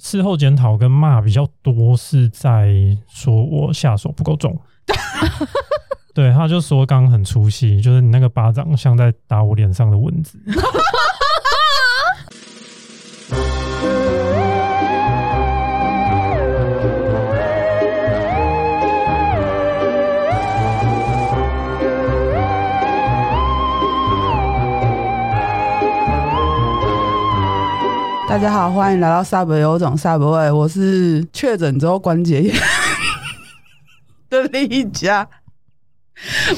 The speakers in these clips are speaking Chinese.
事后检讨跟骂比较多，是在说我下手不够重。对，他就说刚刚很出戏，就是你那个巴掌像在打我脸上的蚊子。大家好，欢迎来到 Sub 有种 Subway，我是确诊之后关节炎 的另一家。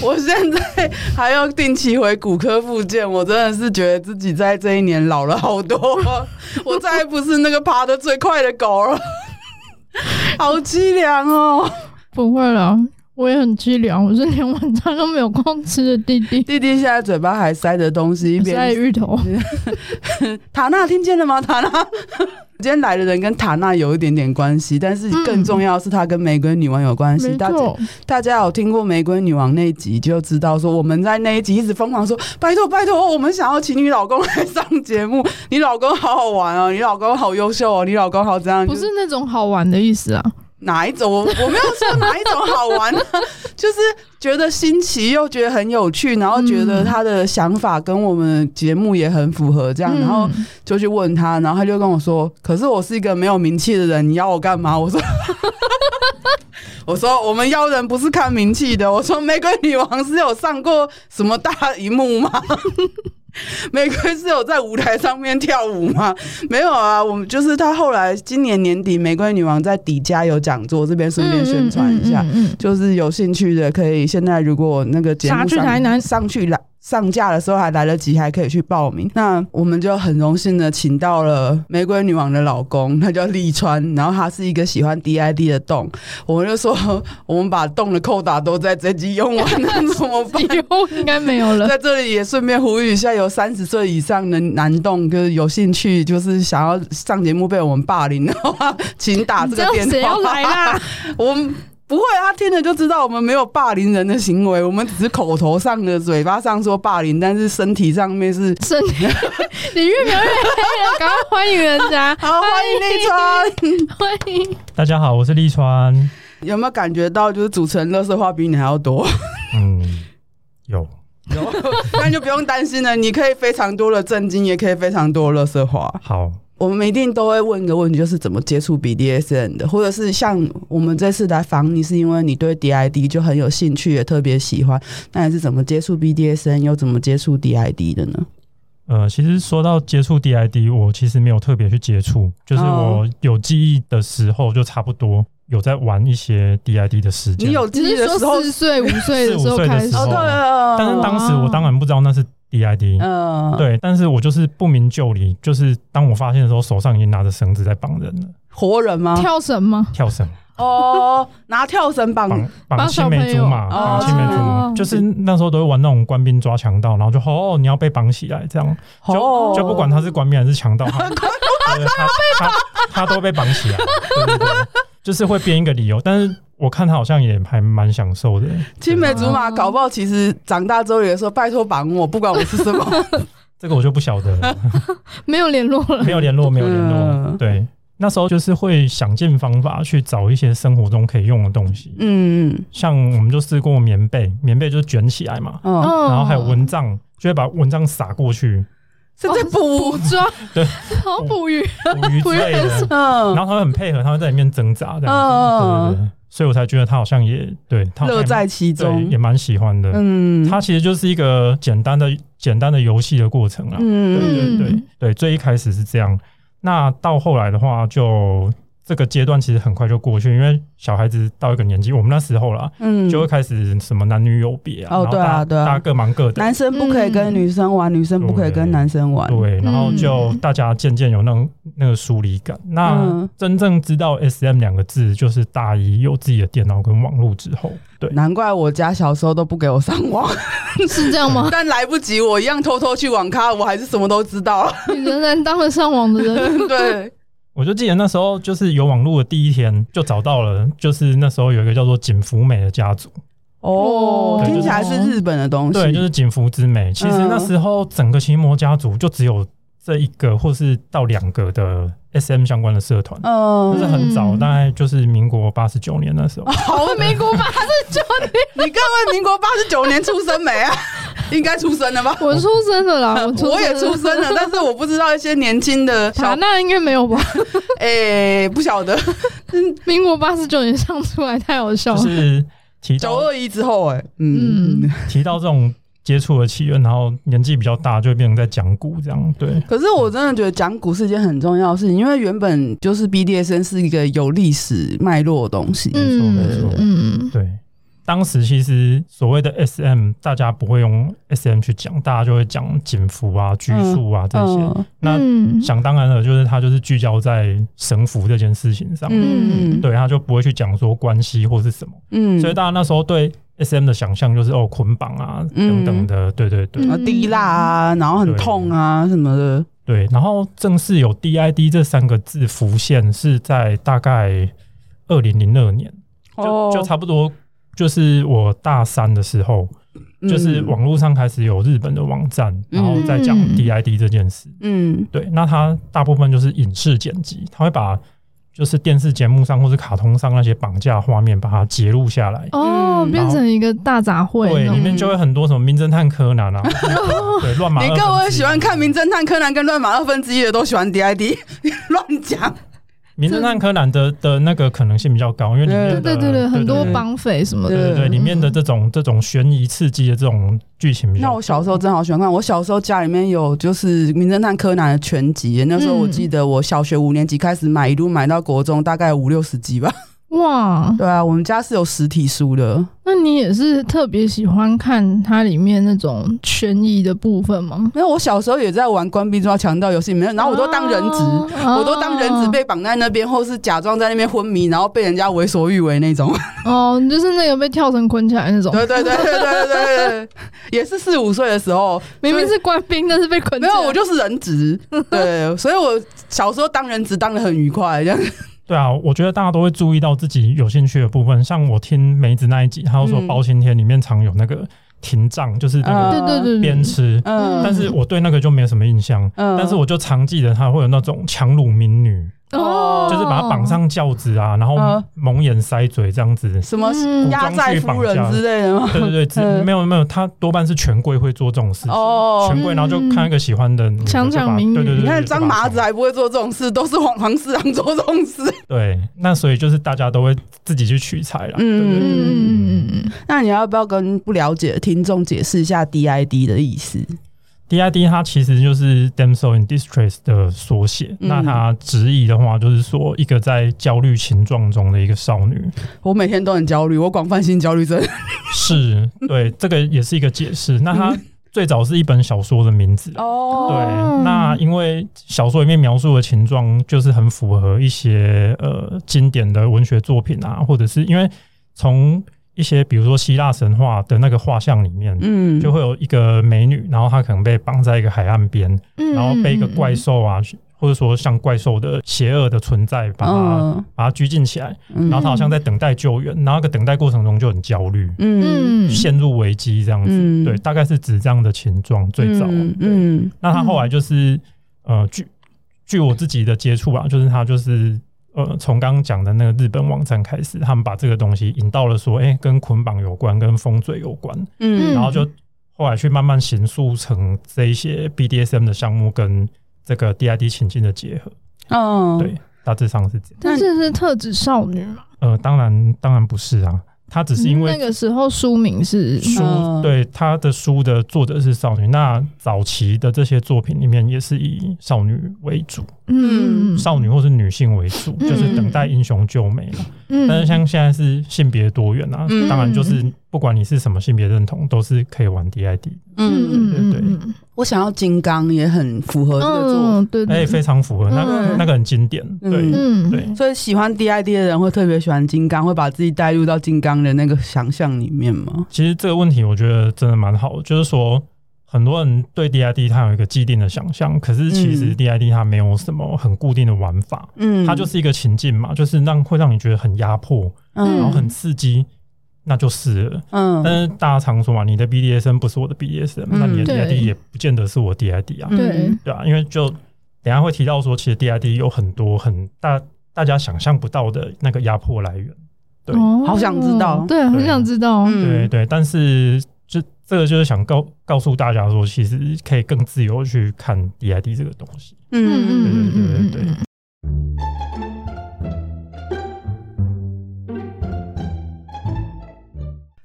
我现在还要定期回骨科复健，我真的是觉得自己在这一年老了好多，我再也不是那个爬得最快的狗了，好凄凉哦！不会了。我也很凄凉，我是连晚餐都没有空吃的弟弟。弟弟现在嘴巴还塞着东西，一边塞芋头。塔娜听见了吗？塔娜，今天来的人跟塔娜有一点点关系，但是更重要是他跟玫瑰女王有关系。大家大家有听过玫瑰女王那一集，就知道说我们在那一集一直疯狂说拜托拜托，我们想要请你老公来上节目。你老公好好玩哦，你老公好优秀哦，你老公好这样，不是那种好玩的意思啊。哪一种？我我没有说哪一种好玩，就是觉得新奇又觉得很有趣，然后觉得他的想法跟我们节目也很符合，这样，然后就去问他，然后他就跟我说：“可是我是一个没有名气的人，你要我干嘛？” 我说：“我说我们邀人不是看名气的。”我说：“玫瑰女王是有上过什么大荧幕吗？” 玫瑰是有在舞台上面跳舞吗？没有啊，我们就是他后来今年年底，玫瑰女王在底加有讲座，这边顺便宣传一下，就是有兴趣的可以现在如果那个节目上上去来。上架的时候还来得及，还可以去报名。那我们就很荣幸的请到了玫瑰女王的老公，他叫利川，然后他是一个喜欢 DID 的洞。我们就说，我们把洞的扣打都在这集用完了，怎么办？应该没有了。在这里也顺便呼吁一下，有三十岁以上的男动，就是有兴趣，就是想要上节目被我们霸凌的话，请打这个电话。谁要来啦？我们。不会，他听了就知道我们没有霸凌人的行为，我们只是口头上的、嘴巴上说霸凌，但是身体上面是身体。你越描越黑了，赶快欢迎人家，好欢迎立川，欢迎大家好，我是立川。有没有感觉到就是主持人垃圾话比你还要多？嗯，有有，那就不用担心了，你可以非常多的震惊，也可以非常多的垃圾话。好。我们一定都会问一个问题，就是怎么接触 BDSN 的，或者是像我们这次来访你，是因为你对 DID 就很有兴趣，也特别喜欢。那你是怎么接触 BDSN，又怎么接触 DID 的呢？呃，其实说到接触 DID，我其实没有特别去接触，就是我有记忆的时候，就差不多有在玩一些 DID 的时间。你有记忆的时候，四岁、五岁的时候开始，哦，对啊。但是当时我当然不知道那是。DID，嗯，对，但是我就是不明就里，就是当我发现的时候，手上已经拿着绳子在绑人了。活人吗？跳绳吗？跳绳。哦，拿跳绳绑绑青梅竹马，绑青梅竹马，就是那时候都会玩那种官兵抓强盗，然后就哦，你要被绑起来，这样就就不管他是官兵还是强盗，他 他他都被绑起来，对对对，就是会编一个理由，但是。我看他好像也还蛮享受的。青梅竹马搞不好，其实长大之后也说拜托绑我，不管我是什么。这个我就不晓得了。没有联络了。没有联络，没有联络。嗯、对，那时候就是会想尽方法去找一些生活中可以用的东西。嗯嗯。像我们就试过棉被，棉被就是卷起来嘛。嗯。然后还有蚊帐，就会把蚊帐撒过去。是在捕抓，对，好捕鱼，捕鱼之类的。嗯。然后他会很配合，他会在里面挣扎这样子。所以我才觉得他好像也对他乐在其中，也蛮喜欢的。嗯，他其实就是一个简单的、简单的游戏的过程啊。嗯，对对对对，最一开始是这样。那到后来的话，就。这个阶段其实很快就过去，因为小孩子到一个年纪，我们那时候啦，嗯，就会开始什么男女有别啊，哦，对啊，对啊，大家各忙各的，男生不可以跟女生玩，女生不可以跟男生玩，对，然后就大家渐渐有那种那个疏离感。那真正知道 SM 两个字，就是大一有自己的电脑跟网络之后，对，难怪我家小时候都不给我上网，是这样吗？但来不及，我一样偷偷去网咖，我还是什么都知道。你仍然当了上网的人，对。我就记得那时候就是有网络的第一天就找到了，就是那时候有一个叫做锦福美的家族哦，对听起来是日本的东西，对，就是锦福之美。其实那时候整个奇摩家族就只有这一个或是到两个的 SM 相关的社团，嗯，就是很早，大概就是民国八十九年那时候。好，民国八十九年，你各位民国八十九年出生没啊？应该出生了吧？我出生了啦，我我也出生了，但是我不知道一些年轻的 小，那应该没有吧？哎，不晓得，民国八十九年上出来太好笑了。就是提九二一之后，哎，嗯，提到这种。接触的起源，然后年纪比较大，就会变成在讲古这样。对，可是我真的觉得讲古是一件很重要的事情，因为原本就是 BDSN 是一个有历史脉络的东西。没错，没错。嗯，对。当时其实所谓的 SM，大家不会用 SM 去讲，大家就会讲紧缚啊、拘束啊这些。嗯、那想当然了，就是他就是聚焦在绳服这件事情上。嗯，对，他就不会去讲说关系或是什么。嗯，所以大家那时候对。S M 的想象就是哦，捆绑啊等等的，嗯、对对对，滴蜡啊，然后很痛啊什么的。对，然后正式有 D I D 这三个字浮现是在大概二零零二年，就就差不多就是我大三的时候，嗯、就是网络上开始有日本的网站，然后再讲 D I D 这件事。嗯，对，那它大部分就是影视剪辑，它会把。就是电视节目上或是卡通上那些绑架画面，把它截录下来哦，变成一个大杂烩。对，里面就会很多什么名侦探柯南啊，对，乱码。你各位喜欢看名侦探柯南跟乱码二分之一的都喜欢 DID，乱讲。名侦探柯南的的那个可能性比较高，因为里面的对对对，很多绑匪什么的，对对对，里面的这种这种悬疑刺激的这种剧情比较。那我小时候真好喜欢看，我小时候家里面有就是名侦探柯南的全集，那时候我记得我小学五年级开始买，一路买到国中，大概五六十集吧。哇，对啊，我们家是有实体书的。那你也是特别喜欢看它里面那种悬疑的部分吗？没有，我小时候也在玩关闭抓强盗游戏里面，然后我都当人质，啊、我都当人质被绑在那边，或是假装在那边昏迷，然后被人家为所欲为那种。哦，就是那个被跳绳捆起来那种。对对对对对对对，也是四五岁的时候，明明是官兵，但是被捆起来。没有，我就是人质。对，所以我小时候当人质当的很愉快，这样。对啊，我觉得大家都会注意到自己有兴趣的部分。像我听梅子那一集，他就说包青天里面常有那个廷杖，就是那个鞭笞。但是我对那个就没有什么印象。但是我就常记得他会有那种强掳民女。哦，就是把他绑上轿子啊，然后蒙眼塞嘴这样子，什么压寨夫人之类的吗？对对对，没有没有，他多半是权贵会做这种事情。哦，权贵然后就看一个喜欢的，强抢民女。对对对，你看张麻子还不会做这种事，都是黄黄四郎做这种事。对，那所以就是大家都会自己去取材了。嗯嗯嗯嗯，那你要不要跟不了解的听众解释一下 DID 的意思？DID 它其实就是 Damsel in Distress 的缩写，嗯、那它直译的话就是说一个在焦虑情状中的一个少女。我每天都很焦虑，我广泛性焦虑症。是，对，这个也是一个解释。那它最早是一本小说的名字哦。对，那因为小说里面描述的情状就是很符合一些呃经典的文学作品啊，或者是因为从。一些比如说希腊神话的那个画像里面，嗯，就会有一个美女，然后她可能被绑在一个海岸边，嗯，然后被一个怪兽啊，或者说像怪兽的邪恶的存在把她，哦，把她拘禁起来，然后她好像在等待救援，然后那个等待过程中就很焦虑，嗯，陷入危机这样子，嗯，对，大概是指这样的情状最早，嗯，嗯，那她后来就是呃，据据我自己的接触啊，就是她就是。呃，从刚刚讲的那个日本网站开始，他们把这个东西引到了说，哎、欸，跟捆绑有关，跟风嘴有关，嗯，然后就后来去慢慢形塑成这一些 BDSM 的项目跟这个 DID 情境的结合，哦，对，大致上是这样。但是是特指少女吗？呃，当然，当然不是啊。他只是因为那个时候书名是书，对，他的书的作者是少女。那早期的这些作品里面也是以少女为主，嗯，少女或是女性为主，就是等待英雄救美嘛。但是像现在是性别多元啊，当然就是不管你是什么性别认同，都是可以玩 DID。嗯，对对。我想要金刚也很符合这个作品，对，哎，非常符合，那个那个很经典，对对。所以喜欢 DID 的人会特别喜欢金刚，会把自己带入到金刚的那个想象里面吗？其实这个问题我觉得真的蛮好，就是说很多人对 DID 它有一个既定的想象，可是其实 DID 它没有什么很固定的玩法，嗯，它就是一个情境嘛，就是让会让你觉得很压迫，嗯，然后很刺激。那就是了。嗯，但是大家常说嘛，你的 BDSM 不是我的 BDSM，那你的 DID 也不见得是我 DID 啊。对对啊，因为就等下会提到说，其实 DID 有很多很大大家想象不到的那个压迫来源。对，好想知道。对，很想知道。对对，但是就这个就是想告告诉大家说，其实可以更自由去看 DID 这个东西。嗯嗯嗯嗯对对对。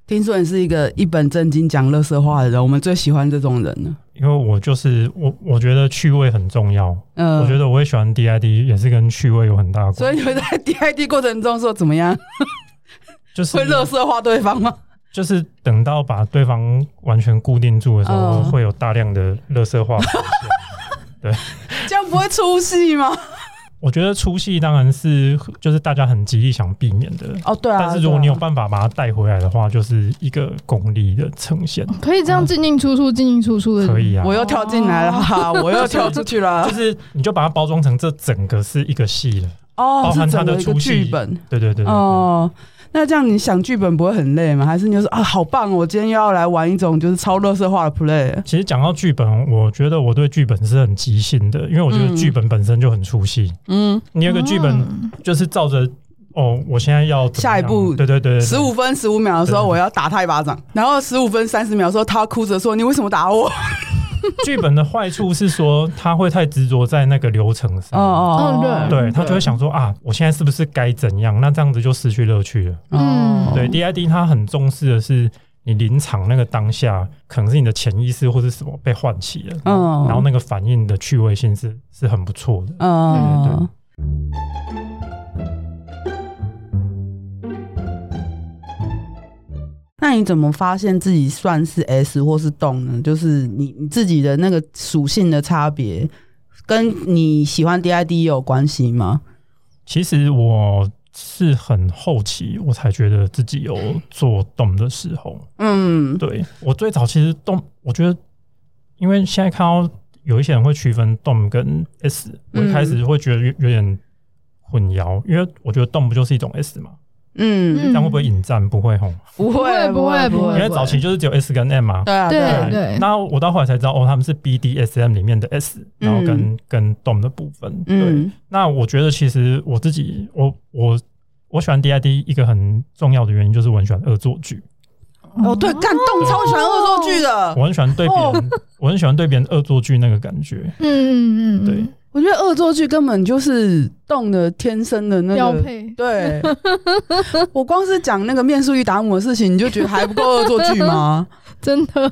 听说你是一个一本正经讲乐色话的人，我们最喜欢这种人了。因为我就是我，我觉得趣味很重要。嗯，我觉得我会喜欢 DID，也是跟趣味有很大的关系。所以你会在 DID 过程中说怎么样？就是会乐色化对方吗？就是等到把对方完全固定住的时候，会有大量的垃圾话。对，这样不会出戏吗？我觉得出戏当然是就是大家很极力想避免的哦，对啊。但是如果你有办法把它带回来的话，就是一个功力的呈现。可以这样进进出出，进进出出的。可以啊，我又跳进来了，哈，我又跳出去了。就是你就把它包装成这整个是一个戏了哦，包含它的出戏剧本。对对对哦。那这样你想剧本不会很累吗？还是你就说啊，好棒！我今天又要来玩一种就是超乐色化的 play。其实讲到剧本，我觉得我对剧本是很即兴的，因为我觉得剧本本身就很出戏。嗯，你有个剧本就是照着哦，我现在要下一步，对对对，十五分十五秒的时候我要打他一巴掌，然后十五分三十秒的时候他哭着说：“你为什么打我？” 剧本的坏处是说，他会太执着在那个流程上。哦哦，对，对他就会想说啊，我现在是不是该怎样？那这样子就失去乐趣了。嗯，对，DID 他很重视的是你临场那个当下，可能是你的潜意识或是什么被唤起了。嗯，然后那个反应的趣味性是是很不错的。嗯，对对对。那你怎么发现自己算是 S 或是动呢？就是你你自己的那个属性的差别，跟你喜欢 DID 有关系吗？其实我是很后期我才觉得自己有做动的时候。嗯，对，我最早其实动，我觉得因为现在看到有一些人会区分动跟 S，我一开始会觉得有有点混淆，因为我觉得动不就是一种 S 嘛。嗯，这样会不会引战？不会吼，不会，不会，不会。因为早期就是只有 S 跟 M 嘛。对啊，对对。那我到后来才知道，哦，他们是 BDSM 里面的 S，然后跟跟 Dom 的部分。对。那我觉得其实我自己，我我我喜欢 DID 一个很重要的原因就是我很喜欢恶作剧。哦，对，干 Dom 超喜欢恶作剧的。我很喜欢对别人，我很喜欢对别人恶作剧那个感觉。嗯嗯嗯，对。我觉得恶作剧根本就是动的天生的那个标配。对，我光是讲那个面速与达姆的事情，你就觉得还不够恶作剧吗？真的，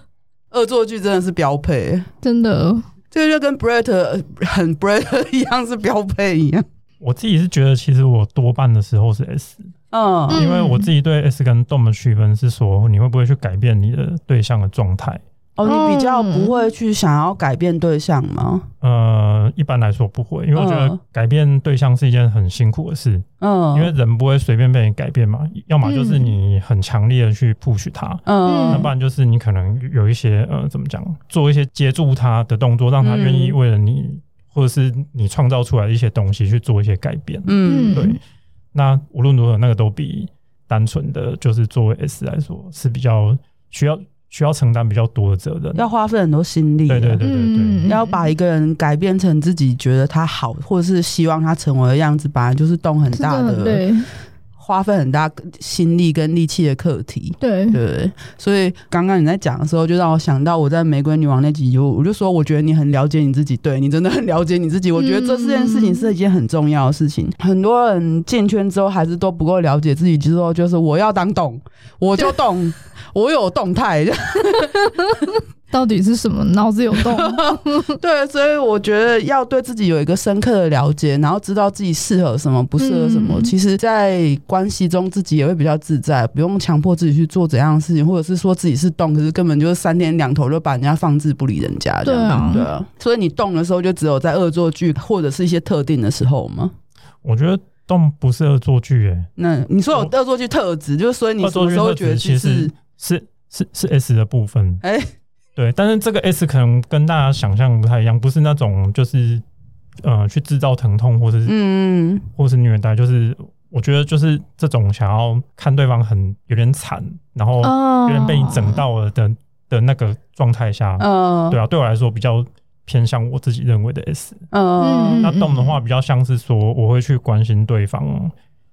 恶作剧真的是标配，真的，这个就跟 Brett 很 Brett 一样是标配一样。我自己是觉得，其实我多半的时候是 S，嗯，因为我自己对 S 跟 Dom 的区分是说，你会不会去改变你的对象的状态？哦，你比较不会去想要改变对象吗？呃，一般来说不会，因为我觉得改变对象是一件很辛苦的事。嗯，因为人不会随便被你改变嘛，要么就是你很强烈的去 push 他，嗯，那不然就是你可能有一些呃，怎么讲，做一些接住他的动作，让他愿意为了你，或者是你创造出来的一些东西去做一些改变。嗯，对。那无论如何，那个都比单纯的就是作为 S 来说是比较需要。需要承担比较多的责任，要花费很多心力。对对对对对，嗯、要把一个人改变成自己觉得他好，或者是希望他成为的样子，本来就是动很大的，对，花费很大心力跟力气的课题。对对，所以刚刚你在讲的时候，就让我想到我在《玫瑰女王》那集，就我就说，我觉得你很了解你自己，对你真的很了解你自己。我觉得这四件事情是一件很重要的事情。嗯、很多人进圈之后还是都不够了解自己，之后就是我要当懂，我就动。我有动态，到底是什么？脑子有洞？对，所以我觉得要对自己有一个深刻的了解，然后知道自己适合什么，不适合什么。嗯、其实，在关系中自己也会比较自在，不用强迫自己去做怎样的事情，或者是说自己是动，可是根本就是三天两头就把人家放置不理人家这样。对啊，对啊。所以你动的时候，就只有在恶作剧或者是一些特定的时候吗？我觉得动不是恶作剧，哎，那你说有恶作剧特质，就是所以你什么时候觉得其实。是是是 S 的部分，哎，对，但是这个 S 可能跟大家想象不太一样，不是那种就是呃去制造疼痛或者是嗯，或是虐待，就是我觉得就是这种想要看对方很有点惨，然后有点被你整到了的、oh. 的那个状态下，嗯，oh. 对啊，对我来说比较偏向我自己认为的 S，嗯，oh. 那动的话比较像是说我会去关心对方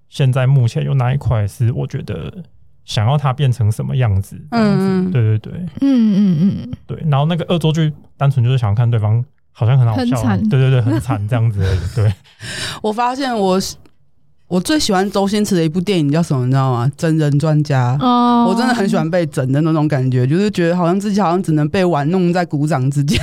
现在目前有哪一块是我觉得想要他变成什么样子，嗯，对对对，嗯嗯嗯，对，然后那个恶作剧单纯就是想要看对方。好像很好笑，很惨对对对，很惨这样子而已。对，我发现我我最喜欢周星驰的一部电影叫什么，你知道吗？真人专家。哦，我真的很喜欢被整的那种感觉，就是觉得好像自己好像只能被玩弄在鼓掌之间。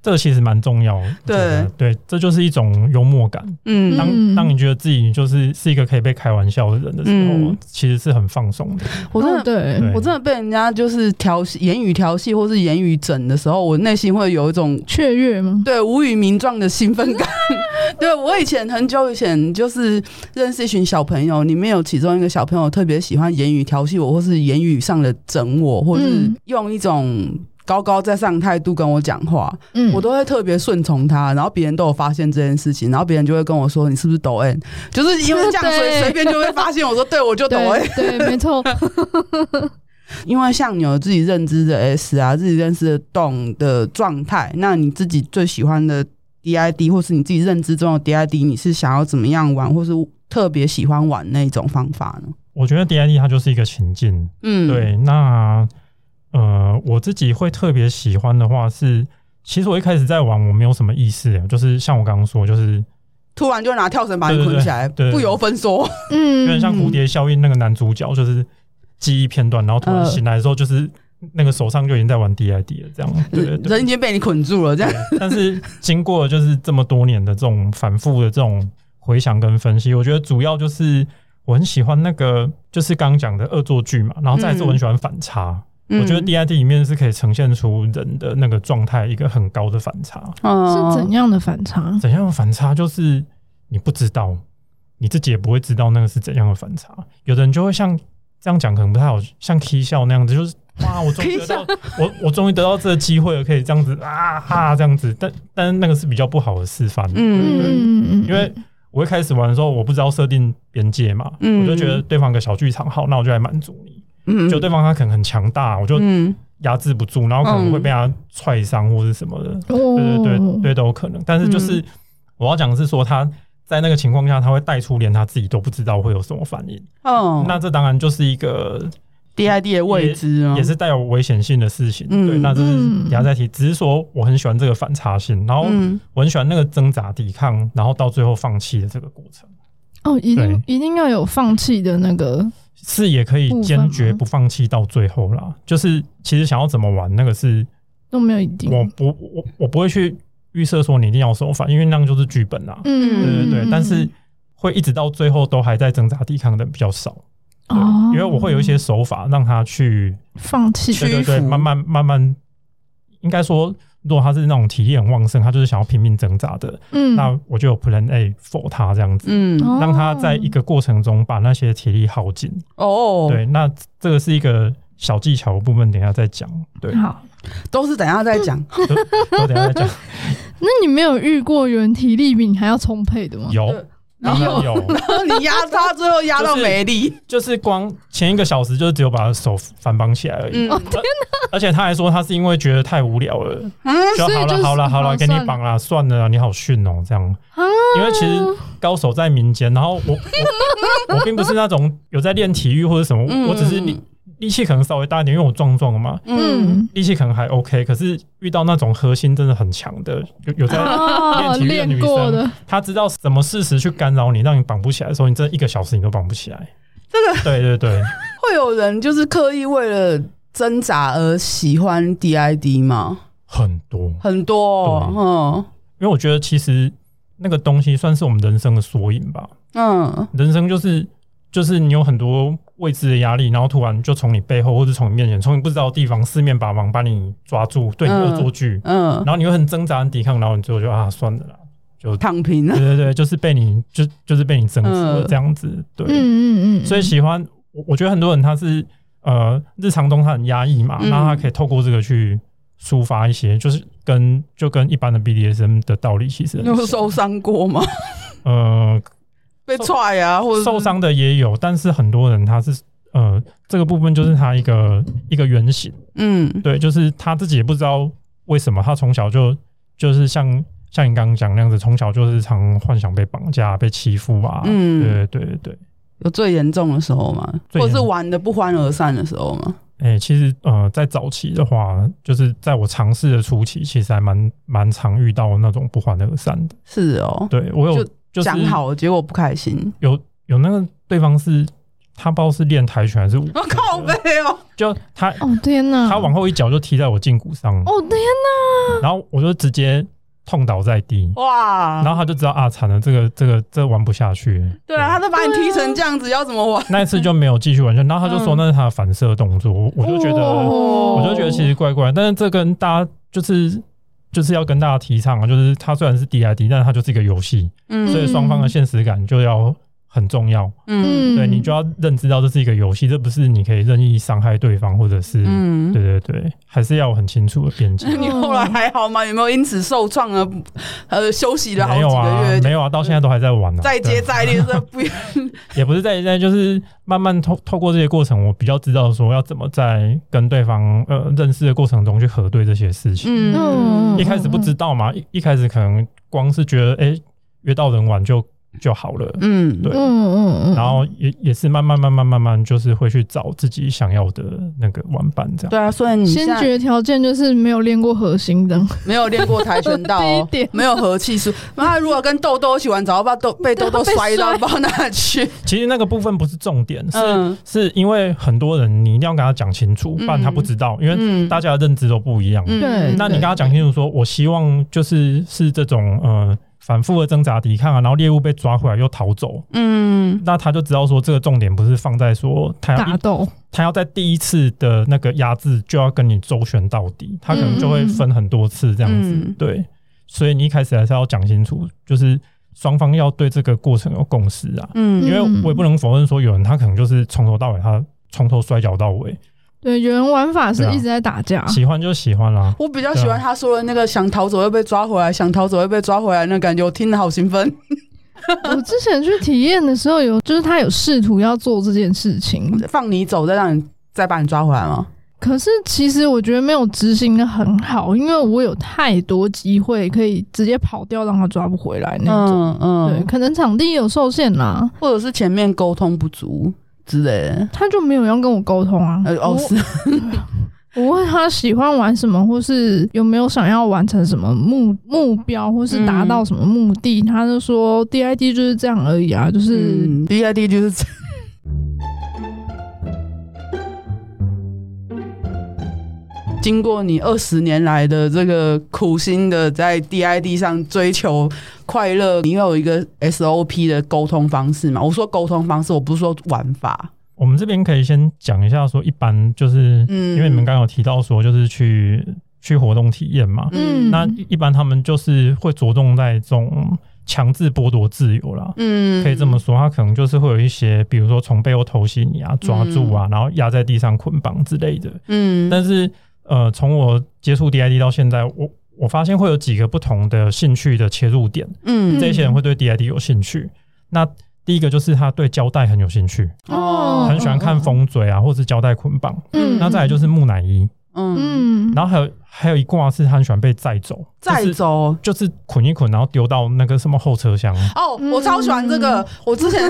这个其实蛮重要的，对对，这就是一种幽默感。嗯，当当你觉得自己就是是一个可以被开玩笑的人的时候，嗯、其实是很放松的。我真的对，对我真的被人家就是调戏、言语调戏或是言语整的时候，我内心会有一种雀跃吗？对，无以名状的兴奋感。对我以前很久以前就是认识一群小朋友，里面有其中一个小朋友特别喜欢言语调戏我，或是言语上的整我，或是用一种。高高在上态度跟我讲话，嗯，我都会特别顺从他，然后别人都有发现这件事情，然后别人就会跟我说：“你是不是抖 N？” 就是因为这样，所以随便就会发现。我说：“对，我就抖 N。”对，没错。因为像你有自己认知的 S 啊，自己认识的动的状态，那你自己最喜欢的 DID，或是你自己认知中的 DID，你是想要怎么样玩，或是特别喜欢玩那种方法呢？我觉得 DID 它就是一个情境，嗯，对，那。呃，我自己会特别喜欢的话是，其实我一开始在玩，我没有什么意识，就是像我刚刚说，就是突然就拿跳绳把你捆起来，对对对对，不由分说，嗯，有点像蝴蝶效应那个男主角，就是记忆片段，然后突然醒来的时候，就是那个手上就已经在玩 DID 了，这样，对 人已经被你捆住了，这样。但是经过就是这么多年的这种反复的这种回想跟分析，我觉得主要就是我很喜欢那个，就是刚刚讲的恶作剧嘛，然后再来是我很喜欢反差。嗯我觉得 DID 里面是可以呈现出人的那个状态，一个很高的反差。是怎样的反差？怎样的反差？就是你不知道，你自己也不会知道那个是怎样的反差。有的人就会像这样讲，可能不太好，像 K 笑那样子，就是哇，我终于得到，我我终于得到这个机会了，可以这样子啊哈这样子。但但那个是比较不好的示范。嗯嗯嗯嗯，因为我一开始玩的时候，我不知道设定边界嘛，我就觉得对方有个小剧场，好，那我就来满足你。就对方他可能很强大，我就压制不住，然后可能会被他踹伤或是什么的，对对对对都有可能。但是就是我要讲的是说，他在那个情况下，他会带出连他自己都不知道会有什么反应。哦，那这当然就是一个 DID 的未知，也是带有危险性的事情。对，那这是压在提，只是说我很喜欢这个反差性，然后我很喜欢那个挣扎抵抗，然后到最后放弃的这个过程。哦，一定一定要有放弃的那个。是也可以坚决不放弃到最后啦。就是其实想要怎么玩，那个是都没有一定。我不我我不会去预设说你一定要手法，因为那样就是剧本啦。嗯，对对对。但是会一直到最后都还在挣扎抵抗的比较少。哦，因为我会有一些手法让他去放弃。对对对，慢慢慢慢，应该说。如果他是那种体力很旺盛，他就是想要拼命挣扎的，嗯，那我就有 Plan A for 他这样子，嗯，让他在一个过程中把那些体力耗尽。哦，对，那这个是一个小技巧的部分，等一下再讲。对，好，都是等一下再讲，都等一下再讲。那你没有遇过有人体力比你还要充沛的吗？有。然后有，然后你压他，最后压到没力，就是光前一个小时，就是只有把手反绑起来而已。哦天哪！而且他还说他是因为觉得太无聊了，就好了好了好了，给你绑了，算了，你好逊哦，这样。因为其实高手在民间，然后我我 我并不是那种有在练体育或者什么，我只是你。力气可能稍微大一点，因为我壮壮嘛，嗯，力气可能还 OK。可是遇到那种核心真的很强的，有有在练体育的女生，她知道什么事实去干扰你，让你绑不起来的时候，你真的一个小时你都绑不起来。这个对对对，会有人就是刻意为了挣扎而喜欢 DID 吗？很多很多，嗯，因为我觉得其实那个东西算是我们人生的缩影吧。嗯，人生就是就是你有很多。未知的压力，然后突然就从你背后，或者从你面前，从你不知道的地方，四面八方把你抓住，对你恶作剧，嗯，然后你又很挣扎、很抵抗，然后你最后就啊，算了啦，就躺平了。对对对，就是被你就就是被你征服了这样子，对，嗯嗯嗯。所以喜欢我，我觉得很多人他是呃，日常中他很压抑嘛，那他可以透过这个去抒发一些，就是跟就跟一般的 BDSM 的道理其实。你 有受伤过吗？呃。被踹啊，或者受伤的也有，但是很多人他是呃，这个部分就是他一个一个原型，嗯，对，就是他自己也不知道为什么，他从小就就是像像你刚刚讲那样子，从小就是常幻想被绑架、被欺负啊，嗯，对对对。对，有最严重的时候吗？或者是玩的不欢而散的时候吗？哎、欸，其实呃，在早期的话，就是在我尝试的初期，其实还蛮蛮常遇到那种不欢而散的。是哦，对我有就讲好，结果不开心。有有那个对方是，他不知道是练跆拳还是舞。我靠背哦，就他哦天呐，他往后一脚就踢在我胫骨上。哦天呐，然后我就直接。痛倒在地，哇！然后他就知道啊，惨了，这个这个这玩不下去。对啊，他都把你踢成这样子，要怎么玩？那一次就没有继续玩下去。然后他就说那是他的反射动作，我就觉得，我就觉得其实怪怪。但是这跟大家就是就是要跟大家提倡啊，就是它虽然是 DID，但是他就是一个游戏，嗯，所以双方的现实感就要。很重要，嗯，对，你就要认知到这是一个游戏，这不是你可以任意伤害对方，或者是，嗯，对对对，还是要有很清楚的边界。你后来还好吗？有没有因此受创而呃休息了好几个月？没有啊，没有啊，到现在都还在玩呢，再接再厉，是不 也不是再接再厉，就是慢慢透透过这些过程，我比较知道说要怎么在跟对方呃认识的过程中去核对这些事情。嗯，一开始不知道嘛，一一开始可能光是觉得哎约到人玩就。就好了，嗯，对，嗯嗯嗯，然后也也是慢慢慢慢慢慢，就是会去找自己想要的那个玩伴，这样。对啊，所以你先决条件就是没有练过核心的，没有练过跆拳道，没有和气术。那他如果跟豆豆一起玩，早就把豆被豆豆摔到 不知道哪去。其实那个部分不是重点，是是因为很多人你一定要跟他讲清楚，不然他不知道，因为大家的认知都不一样。对，那你跟他讲清楚，说我希望就是是这种呃。反复的挣扎抵抗啊，然后猎物被抓回来又逃走，嗯，那他就知道说这个重点不是放在说他要打斗，他要在第一次的那个压制就要跟你周旋到底，他可能就会分很多次这样子，嗯、对，所以你一开始还是要讲清楚，就是双方要对这个过程有共识啊，嗯，因为我也不能否认说有人他可能就是从头到尾他从头摔跤到尾。对，有人玩法是一直在打架，啊、喜欢就喜欢啦。我比较喜欢他说的那个想逃走又被抓回来，想逃走又被抓回来，那感觉我听得好兴奋。我之前去体验的时候有，有就是他有试图要做这件事情，放你走，再让你再把你抓回来吗？可是其实我觉得没有执行的很好，因为我有太多机会可以直接跑掉，让他抓不回来那种。嗯嗯，对，可能场地有受限啦，或者是前面沟通不足。之类的，他就没有要跟我沟通啊。哦，是。我问他喜欢玩什么，或是有没有想要完成什么目目标，或是达到什么目的，嗯、他就说 DID 就是这样而已啊，就是 DID 就是这样。经过你二十年来的这个苦心的在 DID 上追求快乐，你有一个 SOP 的沟通方式嘛？我说沟通方式，我不是说玩法。我们这边可以先讲一下，说一般就是，嗯，因为你们刚刚有提到说，就是去去活动体验嘛，嗯，那一般他们就是会着重在这种强制剥夺自由啦，嗯，可以这么说，他可能就是会有一些，比如说从背后偷袭你啊，抓住啊，然后压在地上捆绑之类的，嗯，但是。呃，从我接触 DID 到现在，我我发现会有几个不同的兴趣的切入点。嗯，这些人会对 DID 有兴趣。那第一个就是他对胶带很有兴趣，哦，很喜欢看风嘴啊，或是胶带捆绑。嗯，那再来就是木乃伊。嗯，然后还有还有一挂是他很喜欢被载走，载走就是捆一捆，然后丢到那个什么后车厢。哦，我超喜欢这个，我之前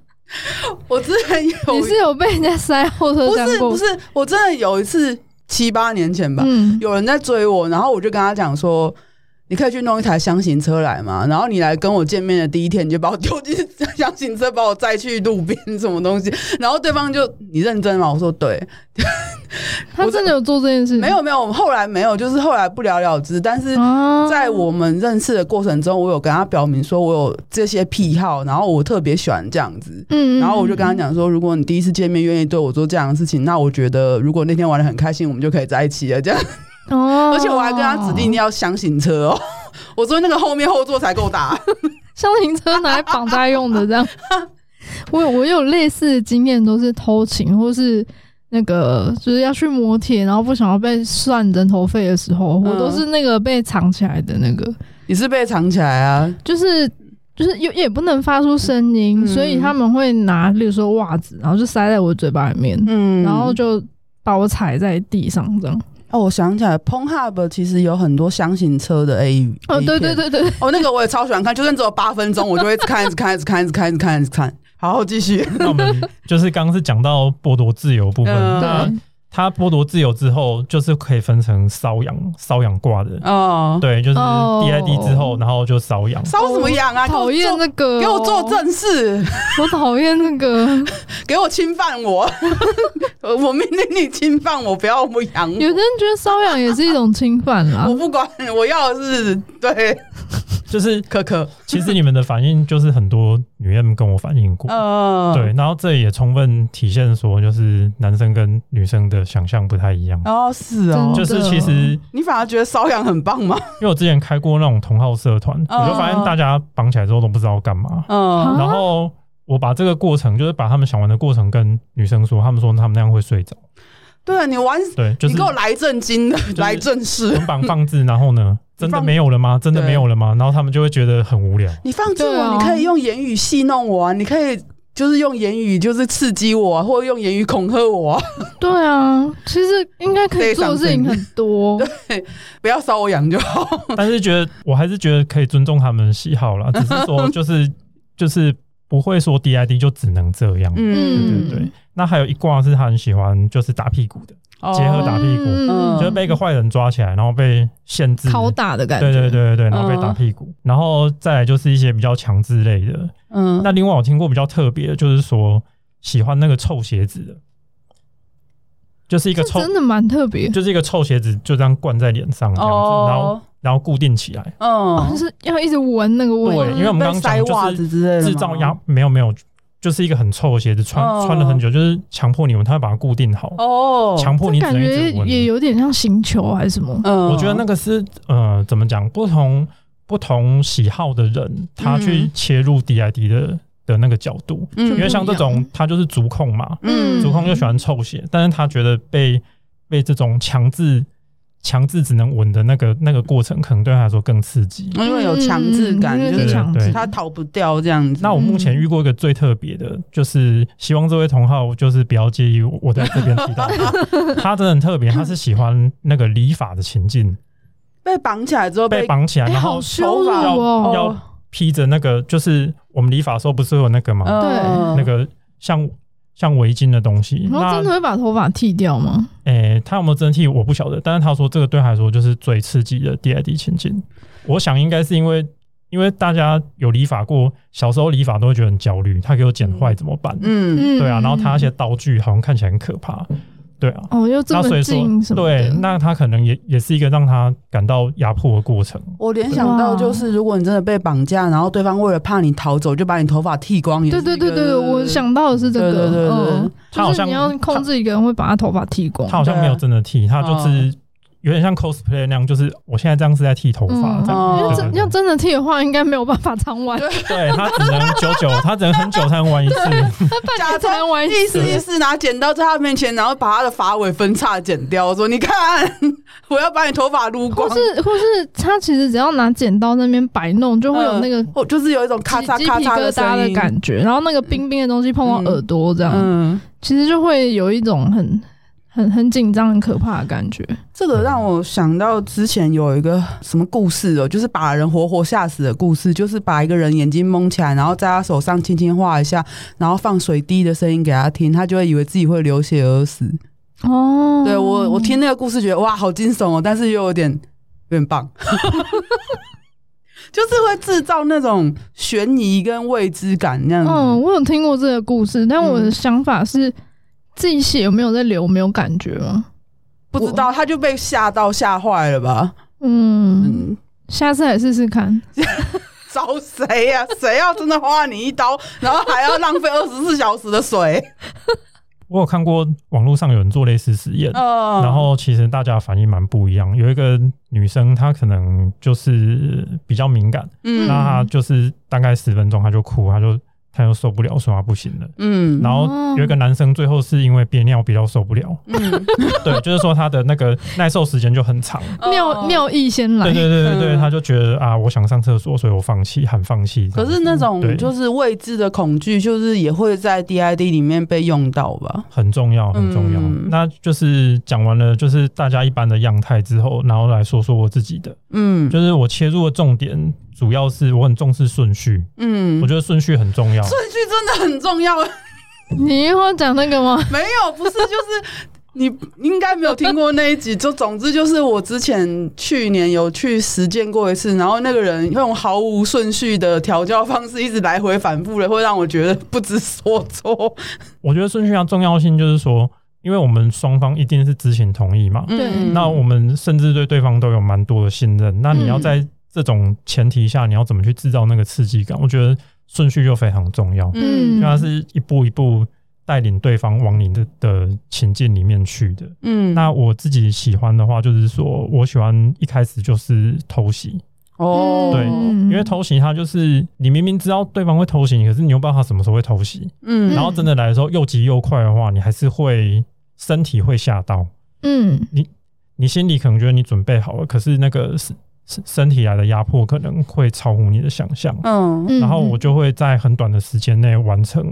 我之前有你是有被人家塞后车厢？不是不是，我真的有一次。七八年前吧，嗯、有人在追我，然后我就跟他讲说。你可以去弄一台箱型车来嘛？然后你来跟我见面的第一天，你就把我丢进箱型车，把我载去路边什么东西？然后对方就你认真吗？我说对。他真的有做这件事情？没有没有，我们后来没有，就是后来不了了之。但是在我们认识的过程中，我有跟他表明说我有这些癖好，然后我特别喜欢这样子。嗯，然后我就跟他讲说，如果你第一次见面愿意对我做这样的事情，那我觉得如果那天玩的很开心，我们就可以在一起了。这样。哦，而且我还跟他指定要箱型车哦，我说那个后面后座才够大，箱型车拿来绑带用的这样。我有我有类似的经验，都是偷情或是那个就是要去磨铁，然后不想要被算人头费的时候，我都是那个被藏起来的那个。你是被藏起来啊？就是。就是也也不能发出声音，所以他们会拿，例如说袜子，然后就塞在我嘴巴里面，嗯，然后就把我踩在地上这样。哦，我想起来，Pornhub 其实有很多箱型车的 A 哦，对对对对，哦，那个我也超喜欢看，就算只有八分钟，我就会一直看，一直看，一直看，一直看，一直看，一直看。好，继续。那我们就是刚刚是讲到剥夺自由部分，对。他剥夺自由之后，就是可以分成瘙痒、瘙痒挂的。哦，对，就是 DID 之后，然然后就瘙痒。瘙什么痒啊？讨厌那个，给我做正事。我讨厌那个，给我侵犯我。我命令你侵犯我，不要我痒。有些人觉得瘙痒也是一种侵犯啦。我不管，我要的是对。就是可可，其实你们的反应就是很多女 M 跟我反映过，嗯，对，然后这也充分体现说，就是男生跟女生的想象不太一样。哦，是哦，就是其实你反而觉得瘙痒很棒吗？因为我之前开过那种同号社团，我就发现大家绑起来之后都不知道干嘛。嗯，然后我把这个过程，就是把他们想玩的过程跟女生说，他们说他们那样会睡着。对，你玩，对，就是你给我来正经的，来正式，捆绑放置，然后呢？真的没有了吗？真的没有了吗？然后他们就会觉得很无聊。你放置我，你可以用言语戏弄我啊，你可以就是用言语就是刺激我啊，或者用言语恐吓我啊。对啊，其实应该可以做的事情很多。对，不要搔我痒就好。但是觉得我还是觉得可以尊重他们的喜好啦，只是说就是 就是不会说 DID 就只能这样。嗯，对对对。那还有一卦是他很喜欢，就是打屁股的。结合打屁股，嗯、就是被一个坏人抓起来，然后被限制拷打的感觉。对对对对，然后被打屁股，嗯、然后再来就是一些比较强制类的。嗯，那另外我听过比较特别的，就是说喜欢那个臭鞋子的，就是一个臭，真的蛮特别，就是一个臭鞋子就这样灌在脸上这样子，哦、然后然后固定起来。嗯、哦，就是要一直闻那个味。对，因为我们刚刚讲就是制造压，没有没有。就是一个很臭的鞋子，穿穿了很久，就是强迫你闻，他会把它固定好。哦，强迫你只能一直闻。感觉也有点像星球还是什么？嗯，我觉得那个是呃，怎么讲？不同不同喜好的人，他去切入 DID 的的那个角度，因为像这种他就是足控嘛，嗯，足控就喜欢臭鞋，但是他觉得被被这种强制。强制只能稳的那个那个过程，可能对他来说更刺激，因为有强制感，嗯、就是强制。他逃不掉这样子。那我目前遇过一个最特别的，就是希望这位同好就是不要介意我在这边提到他，他真的很特别，他是喜欢那个理发的情境，被绑起来之后被绑起来，然后头发要要披着那个，就是我们理发的时候不是有那个吗？对，那个像。像围巾的东西，然后真的会把头发剃掉吗？诶、欸，他有没有真的剃？我不晓得。但是他说这个对他来说就是最刺激的 DID 情境。我想应该是因为，因为大家有理发过，小时候理发都会觉得很焦虑，他给我剪坏怎么办？嗯，对啊。然后他那些刀具好像看起来很可怕。对啊，哦，又这么近，对，那他可能也也是一个让他感到压迫的过程。我联想到就是，如果你真的被绑架，然后对方为了怕你逃走，就把你头发剃光。对对对对，我想到的是这个，对对对，他好像你要控制一个人会把他头发剃光，他好像没有真的剃，他就是。有点像 cosplay 那样，就是我现在这样是在剃头发，这样。要真要真的剃的话，应该没有办法常玩。对，他只能久久，他只能很久才能玩一次。他假装玩一次意思，拿剪刀在他面前，然后把他的发尾分叉剪掉。我说：“你看，我要把你头发撸光。”或是或是他其实只要拿剪刀那边摆弄，就会有那个，就是有一种咔嚓咔嚓的的感觉。然后那个冰冰的东西碰到耳朵，这样，嗯，其实就会有一种很。很很紧张、很可怕的感觉。这个让我想到之前有一个什么故事哦，就是把人活活吓死的故事，就是把一个人眼睛蒙起来，然后在他手上轻轻画一下，然后放水滴的声音给他听，他就会以为自己会流血而死。哦，对，我我听那个故事觉得哇，好惊悚哦，但是又有点有点棒，就是会制造那种悬疑跟未知感那样子。嗯，我有听过这个故事，但我的想法是。自己血有没有在流？没有感觉吗？不知道，他就被吓到吓坏了吧？嗯，嗯，下次来试试看。找谁呀？谁要真的划你一刀，然后还要浪费二十四小时的水？我有看过网络上有人做类似实验，哦、然后其实大家反应蛮不一样。有一个女生，她可能就是比较敏感，嗯，那她就是大概十分钟，她就哭，她就。他又受不了，说他不行了。嗯，然后有一个男生最后是因为憋尿比较受不了。嗯，对，就是说他的那个耐受时间就很长，尿尿意先来。对对对对对，他就觉得啊，我想上厕所，所以我放弃，喊放弃。可是那种就是未知的恐惧，就是也会在 DID 里面被用到吧？很重要，很重要。嗯、那就是讲完了，就是大家一般的样态之后，然后来说说我自己的。嗯，就是我切入的重点。主要是我很重视顺序，嗯，我觉得顺序很重要，顺序真的很重要。你一会儿讲那个吗？没有，不是，就是你应该没有听过那一集。就总之就是我之前去年有去实践过一次，然后那个人用毫无顺序的调教方式，一直来回反复的，会让我觉得不知所措。我觉得顺序上重要性就是说，因为我们双方一定是知情同意嘛，对，那我们甚至对对方都有蛮多的信任，那你要在。这种前提下，你要怎么去制造那个刺激感？我觉得顺序就非常重要。嗯，因为它是一步一步带领对方往你的的情境里面去的。嗯，那我自己喜欢的话，就是说我喜欢一开始就是偷袭。哦，对，因为偷袭它就是你明明知道对方会偷袭你，可是你又不知道他什么时候会偷袭。嗯，然后真的来的时候又急又快的话，你还是会身体会吓到。嗯，你你心里可能觉得你准备好了，可是那个身。身体来的压迫可能会超乎你的想象，嗯，然后我就会在很短的时间内完成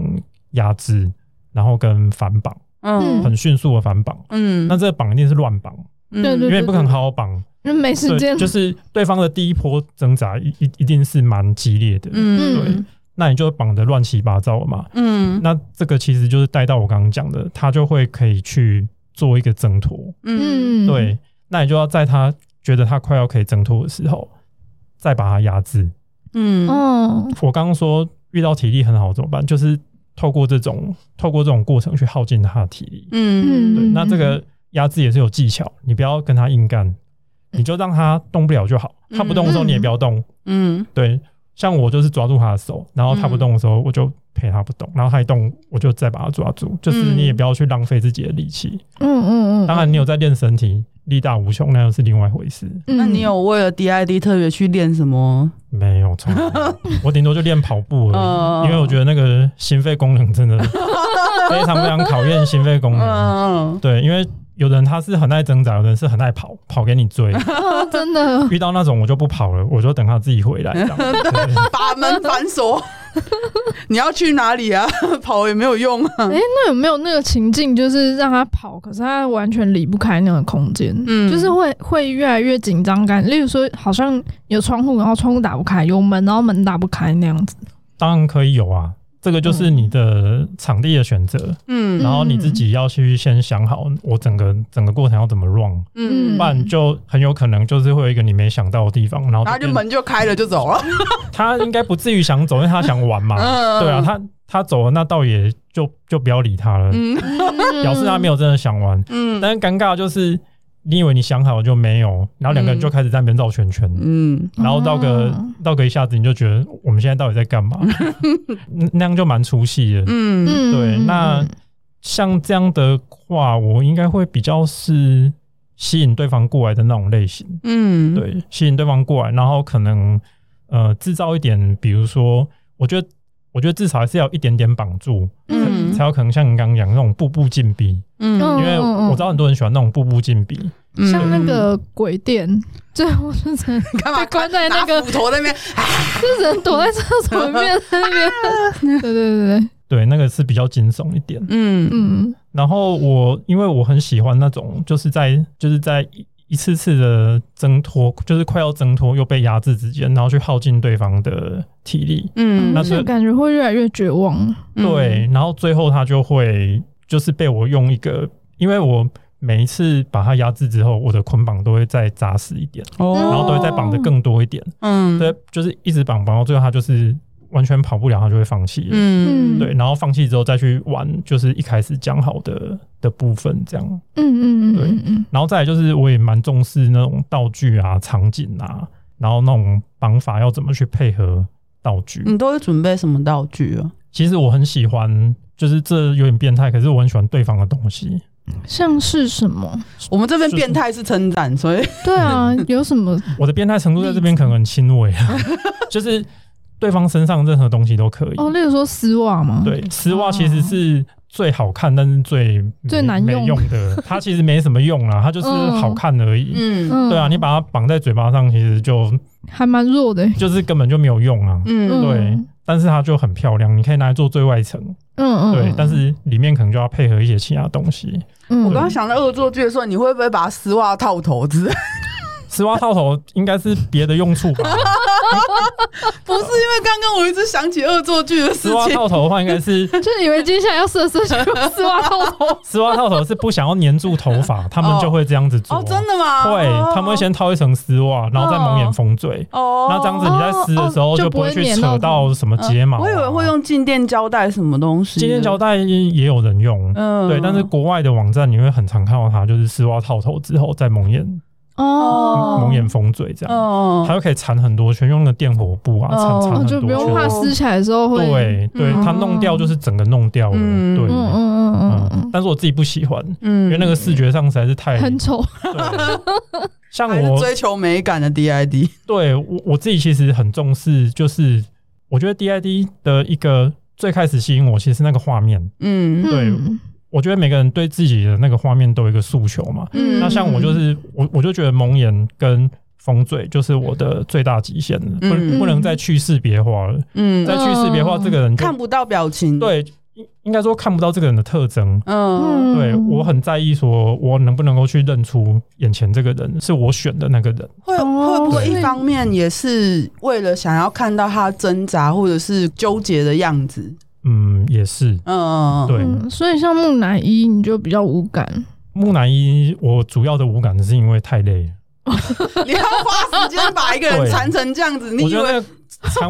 压制，然后跟反绑，嗯，很迅速的反绑，嗯，那这个绑一定是乱绑，嗯，因为不可能好好绑，因为没时间，就是对方的第一波挣扎一一一定是蛮激烈的，嗯，对，那你就绑得乱七八糟嘛，嗯，那这个其实就是带到我刚刚讲的，他就会可以去做一个挣脱，嗯，对，那你就要在他。觉得他快要可以挣脱的时候，再把他压制。嗯，我刚刚说遇到体力很好怎么办？就是透过这种透过这种过程去耗尽他的体力。嗯，对。那这个压制也是有技巧，你不要跟他硬干，你就让他动不了就好。他不动的时候你也不要动。嗯，对。像我就是抓住他的手，然后他不动的时候我就陪他不动，然后他一动我就再把他抓住。就是你也不要去浪费自己的力气。嗯嗯嗯。当然你有在练身体。力大无穷，那又是另外一回事。那你有为了 DID 特别去练什么？没有，从 我顶多就练跑步而已。因为我觉得那个心肺功能真的 非常非常考验心肺功能。对，因为有的人他是很爱挣扎，有的人是很爱跑，跑给你追。真的，遇到那种我就不跑了，我就等他自己回来。把门反锁。你要去哪里啊？跑也没有用啊。哎、欸，那有没有那个情境，就是让他跑，可是他完全离不开那个空间，嗯，就是会会越来越紧张感。例如说，好像有窗户，然后窗户打不开；有门，然后门打不开那样子。当然可以有啊。这个就是你的场地的选择，嗯，然后你自己要去先想好，我整个整个过程要怎么 run，嗯，不然就很有可能就是会有一个你没想到的地方，然后他就门就开了就走了。他应该不至于想走，因为他想玩嘛，对啊，他他走了，那倒也就就不要理他了，嗯，表示他没有真的想玩，嗯，但是尴尬就是。你以为你想好了就没有，然后两个人就开始在那边绕圈圈，嗯，然后绕个绕个一下子，你就觉得我们现在到底在干嘛？那样就蛮出戏的，嗯，对。那像这样的话，我应该会比较是吸引对方过来的那种类型，嗯，对，吸引对方过来，然后可能呃制造一点，比如说，我觉得我觉得至少还是要一点点绑住，嗯，才有可能像你刚刚讲那种步步紧逼。嗯，因为我知道很多人喜欢那种步步紧逼，像那个鬼店，最后是 人干嘛关在那个斧头那边，是人躲在厕所里面那边。对对对对，对，那个是比较惊悚一点。嗯嗯。然后我因为我很喜欢那种，就是在就是在一一次次的挣脱，就是快要挣脱又被压制之间，然后去耗尽对方的体力。嗯，那是感觉会越来越绝望。对，然后最后他就会。就是被我用一个，因为我每一次把它压制之后，我的捆绑都会再扎实一点，哦、然后都会再绑得更多一点。嗯，对，就是一直绑绑到最后，它就是完全跑不了，他就会放弃。嗯，对，然后放弃之后再去玩，就是一开始讲好的的部分这样。嗯嗯嗯，对，然后再来就是我也蛮重视那种道具啊、场景啊，然后那种绑法要怎么去配合道具。你都会准备什么道具啊？其实我很喜欢。就是这有点变态，可是我很喜欢对方的东西，像是什么？我们这边变态是称赞，所以对啊，有什么？我的变态程度在这边可能很轻微啊，就是对方身上任何东西都可以。哦，例如说丝袜吗？对，丝袜其实是最好看，但是最最难用，用的。它其实没什么用啦，它就是好看而已。嗯，对啊，你把它绑在嘴巴上，其实就还蛮弱的，就是根本就没有用啊。嗯，对。但是它就很漂亮，你可以拿来做最外层。嗯嗯，对。但是里面可能就要配合一些其他东西。嗯，我刚刚想到恶作剧的时候，你会不会把丝袜套头子？丝袜套头应该是别的用处吧？不是，因为刚刚我一直想起恶作剧的事情。丝袜套头的话，应该是 就以为接下来要射射丝袜套头。丝袜套头是不想要粘住头发，他们就会这样子做。哦，真的吗？会，他们会先套一层丝袜，然后再蒙眼封嘴。哦，那这样子你在撕的时候就不会去扯到什么睫毛。我以为会用静电胶带什么东西。静电胶带也有人用，嗯，对。但是国外的网站你会很常看到它，就是丝袜套头之后再蒙眼。哦，蒙眼封嘴这样，哦，它又可以缠很多圈，用那个电火布啊，缠缠很多圈，就不用怕撕起来的时候会。对对，它弄掉就是整个弄掉了，对，嗯嗯嗯，但是我自己不喜欢，嗯，因为那个视觉上实在是太很丑。像我追求美感的 DID，对我我自己其实很重视，就是我觉得 DID 的一个最开始吸引我，其实是那个画面，嗯，对。我觉得每个人对自己的那个画面都有一个诉求嘛。嗯，那像我就是我，我就觉得蒙眼跟封嘴就是我的最大极限了，不不能再去识别化了。嗯，再去识别化这个人看不到表情，对，应应该说看不到这个人的特征。嗯，对我很在意，说我能不能够去认出眼前这个人是我选的那个人。会会不会一方面也是为了想要看到他挣扎或者是纠结的样子？嗯，也是，嗯，对，所以像木乃伊，你就比较无感。木乃伊，我主要的无感是因为太累。了，你要花时间把一个人缠成这样子，你以为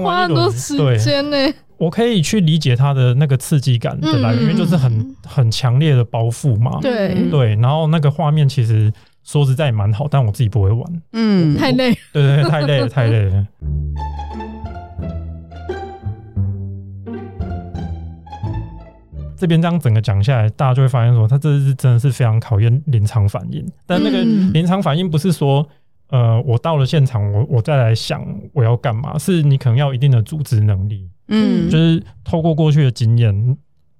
花很多时间呢？我可以去理解他的那个刺激感的来源，因为就是很很强烈的包袱嘛，对。对，然后那个画面其实说实在也蛮好，但我自己不会玩，嗯，太累，对对，太累了，太累了。这边这样整个讲下来，大家就会发现说，他这是真的是非常考验临场反应。但那个临场反应不是说，呃，我到了现场，我我再来想我要干嘛，是你可能要一定的组织能力。嗯，就是透过过去的经验，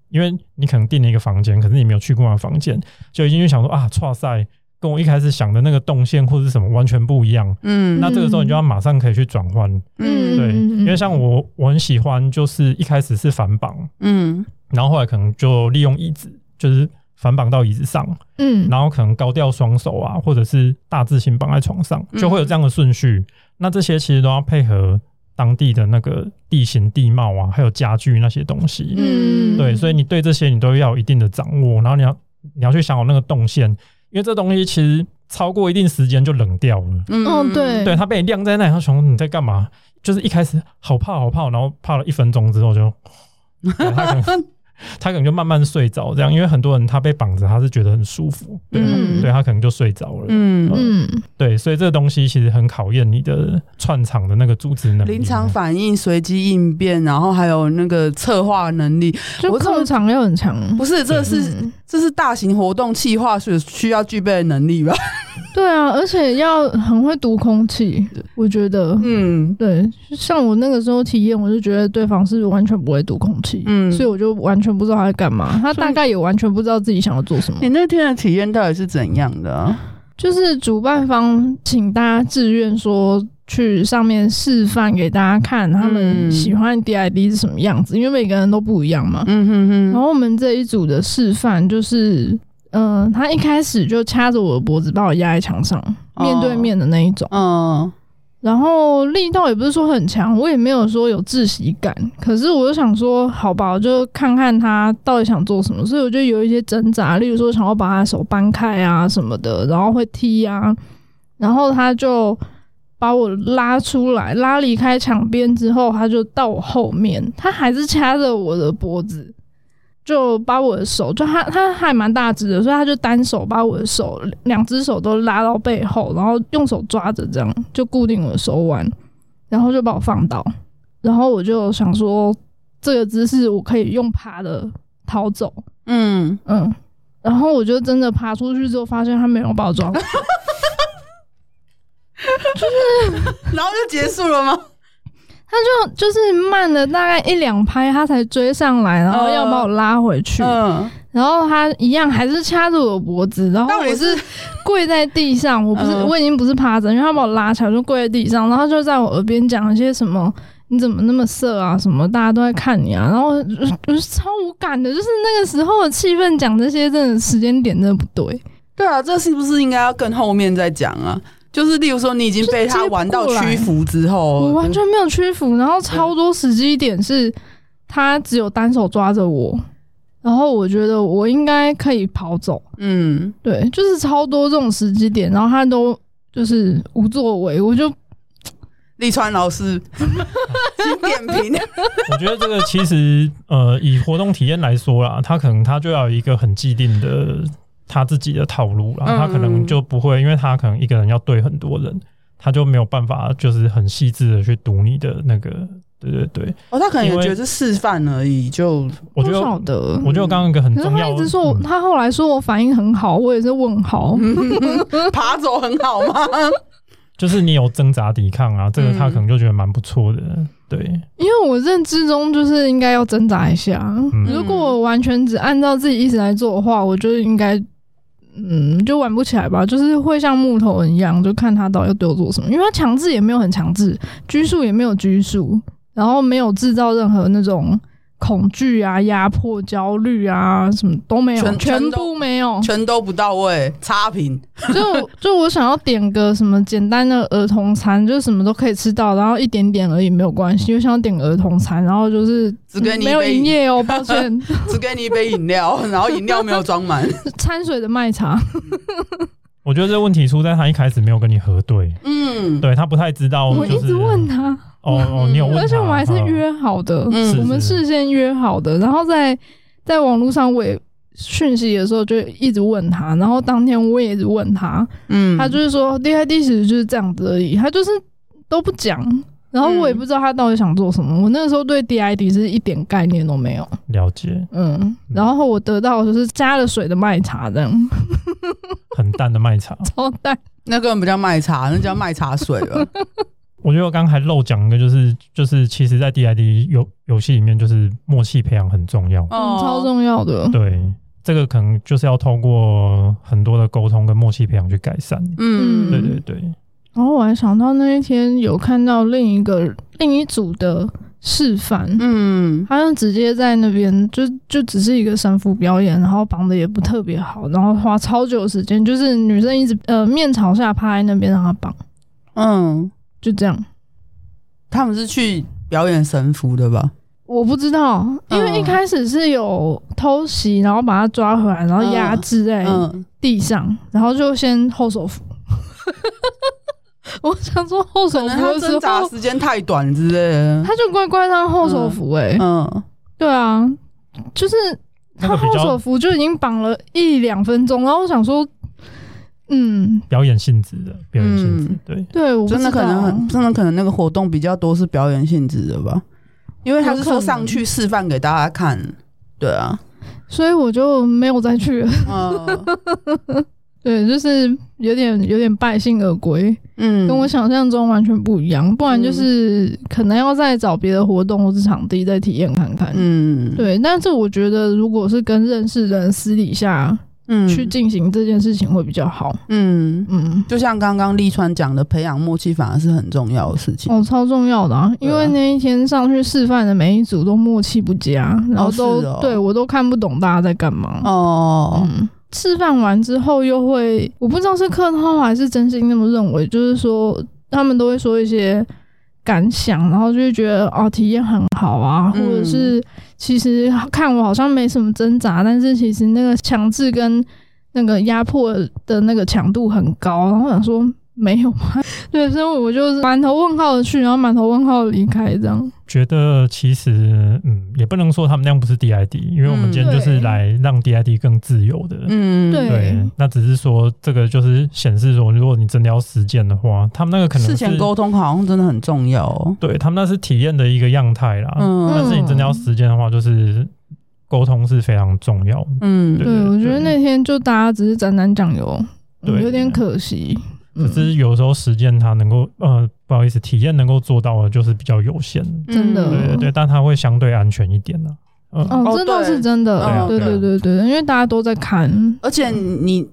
因为你可能订了一个房间，可是你没有去过那房间，就已经就想说啊，错赛跟我一开始想的那个动线或者是什么完全不一样。嗯，那这个时候你就要马上可以去转换。嗯，对，因为像我我很喜欢，就是一开始是反绑。嗯。然后后来可能就利用椅子，就是反绑到椅子上，嗯，然后可能高吊双手啊，或者是大字型绑在床上，就会有这样的顺序。嗯、那这些其实都要配合当地的那个地形地貌啊，还有家具那些东西，嗯，对，所以你对这些你都要有一定的掌握，然后你要你要去想好那个动线，因为这东西其实超过一定时间就冷掉了，嗯，哦，对，对，它被你晾在那里，他想说你在干嘛？就是一开始好怕好怕，然后怕了一分钟之后就，他可能。他可能就慢慢睡着，这样，因为很多人他被绑着，他是觉得很舒服，对，嗯、对他可能就睡着了，嗯。嗯，对，所以这个东西其实很考验你的串场的那个组织能力、临场反应、随机应变，然后还有那个策划能力，就控场又很强。不是，这是、嗯、这是大型活动企划是需要具备的能力吧？对啊，而且要很会读空气，我觉得，嗯，对，像我那个时候体验，我就觉得对方是完全不会读空气，嗯，所以我就完全不知道他在干嘛，他大概也完全不知道自己想要做什么。你那天的体验到底是怎样的啊？就是主办方请大家自愿说去上面示范给大家看，他们喜欢 DID 是什么样子，因为每个人都不一样嘛，嗯哼哼。然后我们这一组的示范就是。嗯、呃，他一开始就掐着我的脖子，把我压在墙上，面对面的那一种。嗯、哦，然后力道也不是说很强，我也没有说有窒息感。可是我就想说，好吧，我就看看他到底想做什么。所以我就有一些挣扎，例如说想要把他手掰开啊什么的，然后会踢啊，然后他就把我拉出来，拉离开墙边之后，他就到我后面，他还是掐着我的脖子。就把我的手，就他他还蛮大只的，所以他就单手把我的手，两只手都拉到背后，然后用手抓着，这样就固定我的手腕，然后就把我放倒，然后我就想说，这个姿势我可以用爬的逃走，嗯。嗯，然后我就真的爬出去之后，发现他没有把我抓，就是，然后就结束了吗？他就就是慢了大概一两拍，他才追上来，然后要把我拉回去。嗯，然后他一样还是掐着我脖子，然后我是跪在地上，我不是我已经不是趴着，因为他把我拉起来就跪在地上，然后就在我耳边讲一些什么，你怎么那么色啊？什么大家都在看你啊？然后就是超无感的，就是那个时候的气氛讲这些，真的时间点真的不对。对啊，这是不是应该要更后面再讲啊？就是例如说，你已经被他玩到屈服之后，我完全没有屈服，然后超多时机点是他只有单手抓着我，然后我觉得我应该可以跑走。嗯，对，就是超多这种时机点，然后他都就是无作为，我就立川老师 请点评。我觉得这个其实呃，以活动体验来说啦，他可能他就要有一个很既定的。他自己的套路啦，他可能就不会，因为他可能一个人要对很多人，他就没有办法，就是很细致的去读你的那个，对对对。哦，他可能也觉得是示范而已，就我觉得，我觉得刚刚一个很重要。他一直说我，他后来说我反应很好，我也是问号，爬走很好吗？就是你有挣扎抵抗啊，这个他可能就觉得蛮不错的，对。因为我认知中就是应该要挣扎一下，如果我完全只按照自己意思来做的话，我觉得应该。嗯，就玩不起来吧，就是会像木头人一样，就看他到底要对我做什么，因为他强制也没有很强制，拘束也没有拘束，然后没有制造任何那种。恐惧啊，压迫、焦虑啊，什么都没有，全，全部没有，全都不到位，差评。就 就我想要点个什么简单的儿童餐，就是什么都可以吃到，然后一点点而已，没有关系。我想要点个儿童餐，然后就是只给你没有营业哦，抱歉，只给你一杯饮料，然后饮料没有装满，掺水的麦茶。我觉得这个问题出在他一开始没有跟你核对，嗯，对他不太知道，我一直问他。哦哦，你有问题，而且我们还是约好的，嗯、我们事先约好的，然后在在网络上我也讯息的时候就一直问他，然后当天我也一直问他，嗯，他就是说 DID 其实就是这样子而已，他就是都不讲，然后我也不知道他到底想做什么，我那个时候对 DID 是一点概念都没有，了解，嗯，然后我得到的就是加了水的麦茶这样，很淡的麦茶，超淡，那根本不叫麦茶，那叫麦茶水了。我觉得我刚刚还漏讲一个，就是就是，其实，在 DID 游游戏里面，就是默契培养很重要，嗯，超重要的。对，这个可能就是要透过很多的沟通跟默契培养去改善。嗯，对对对。然后我还想到那一天有看到另一个另一组的示范，嗯，好像直接在那边就就只是一个神父表演，然后绑的也不特别好，然后花超久时间，就是女生一直呃面朝下趴在那边让他绑，嗯。就这样，他们是去表演神符的吧？我不知道，因为一开始是有偷袭，然后把他抓回来，然后压制在地上，然后就先后手符。我想说后手符挣扎时间太短之类的，他就乖乖当后手符。哎，嗯，对啊，就是他后手符就已经绑了一两分钟，然后我想说。嗯，表演性质的表演性质，对对，真的可能很，真的可能那个活动比较多是表演性质的吧，因为他是说上去示范给大家看，对啊，所以我就没有再去了。嗯，对，就是有点有点败兴而归，嗯，跟我想象中完全不一样。不然就是可能要再找别的活动或是场地再体验看看，嗯，对。但是我觉得，如果是跟认识人私底下。嗯，去进行这件事情会比较好。嗯嗯，就像刚刚立川讲的，培养默契反而是很重要的事情。哦，超重要的啊！因为那一天上去示范的每一组都默契不佳，然后都、哦哦、对我都看不懂大家在干嘛。哦，嗯，示范完之后又会，我不知道是客套还是真心那么认为，就是说他们都会说一些。感想，然后就会觉得哦，体验很好啊，或者是其实看我好像没什么挣扎，但是其实那个强制跟那个压迫的那个强度很高，然后我想说。没有吗？对，所以我就是满头问号的去，然后满头问号的离开，这样。觉得其实，嗯，也不能说他们那样不是 DID，因为我们今天就是来让 DID 更自由的。嗯，对。对，那只是说这个就是显示说，如果你真的要实践的话，他们那个可能事前沟通好像真的很重要哦。对，他们那是体验的一个样态啦。嗯。但是你真的要实践的话，就是沟通是非常重要。嗯，对，我觉得那天就大家只是讲讲讲油，对，有点可惜。只是有时候实践它能够呃不好意思，体验能够做到的就是比较有限，真的，对对对，但它会相对安全一点呢。嗯，哦，这倒是真的，对对对对，因为大家都在看，而且你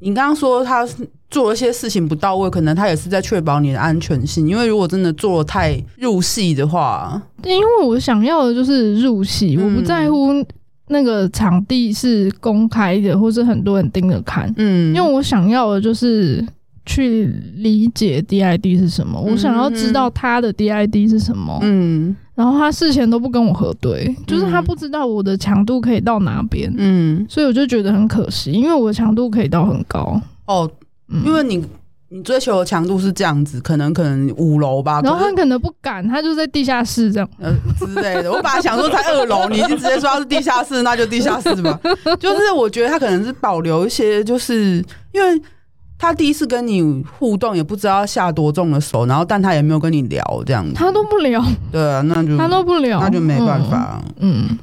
你刚刚说他做了一些事情不到位，可能他也是在确保你的安全性，因为如果真的做得太入戏的话，因为我想要的就是入戏，我不在乎。那个场地是公开的，或是很多人盯着看。嗯，因为我想要的就是去理解 DID 是什么，嗯、我想要知道他的 DID 是什么。嗯，然后他事前都不跟我核对，嗯、就是他不知道我的强度可以到哪边。嗯，所以我就觉得很可惜，因为我的强度可以到很高。哦，嗯、因为你。你追求的强度是这样子，可能可能五楼吧，然后他可能不敢，他就在地下室这样，呃之类的。我本来想说在二楼，你已经直接说他是地下室，那就地下室吧。就是我觉得他可能是保留一些，就是因为他第一次跟你互动，也不知道下多重的手，然后但他也没有跟你聊这样子，他都不聊，对啊，那就他都不聊，那就没办法，嗯。嗯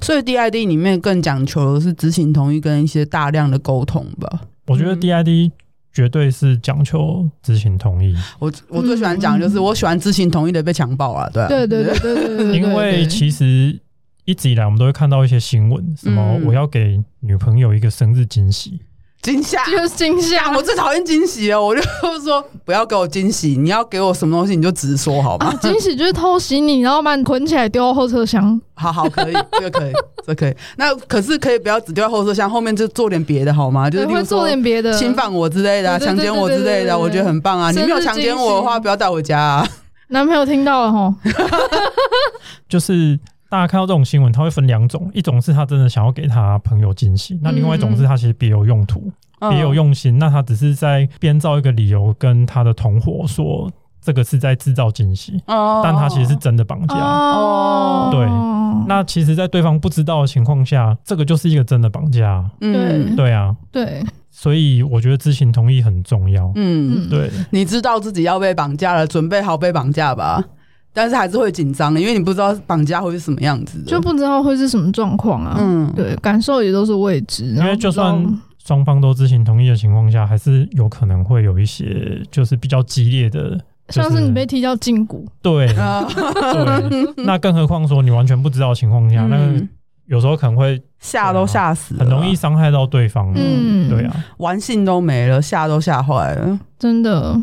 所以 DID 里面更讲求的是知情同意跟一些大量的沟通吧。我觉得 DID 绝对是讲求知情同意。我我最喜欢讲就是我喜欢知情同意的被强暴啊，对对对对对对。因为其实一直以来我们都会看到一些新闻，什么我要给女朋友一个生日惊喜。惊吓就是惊吓，我最讨厌惊喜了。我就说不要给我惊喜，你要给我什么东西你就直说好吗？惊喜就是偷袭你，然后把你捆起来丢到后车厢。好好可以，这个可以，这可以。那可是可以不要只丢在后车厢，后面就做点别的好吗？就是会做点别的，侵犯我之类的，强奸我之类的，我觉得很棒啊。你没有强奸我的话，不要带回家啊。男朋友听到了吼，就是。大家看到这种新闻，他会分两种，一种是他真的想要给他朋友惊喜，那另外一种是他其实别有用途、别有用心，那他只是在编造一个理由跟他的同伙说这个是在制造惊喜，但他其实是真的绑架。哦，对，那其实，在对方不知道的情况下，这个就是一个真的绑架。对，对啊，对，所以我觉得知情同意很重要。嗯，对，你知道自己要被绑架了，准备好被绑架吧。但是还是会紧张的，因为你不知道绑架会是什么样子的，就不知道会是什么状况啊。嗯，对，感受也都是未知。因为就算双方都知情同意的情况下，还是有可能会有一些就是比较激烈的，像是你被踢到胫骨。对，对。那更何况说你完全不知道的情况下，那个有时候可能会吓都吓死，很容易伤害到对方。嗯，对啊，玩性都没了，吓都吓坏了，真的。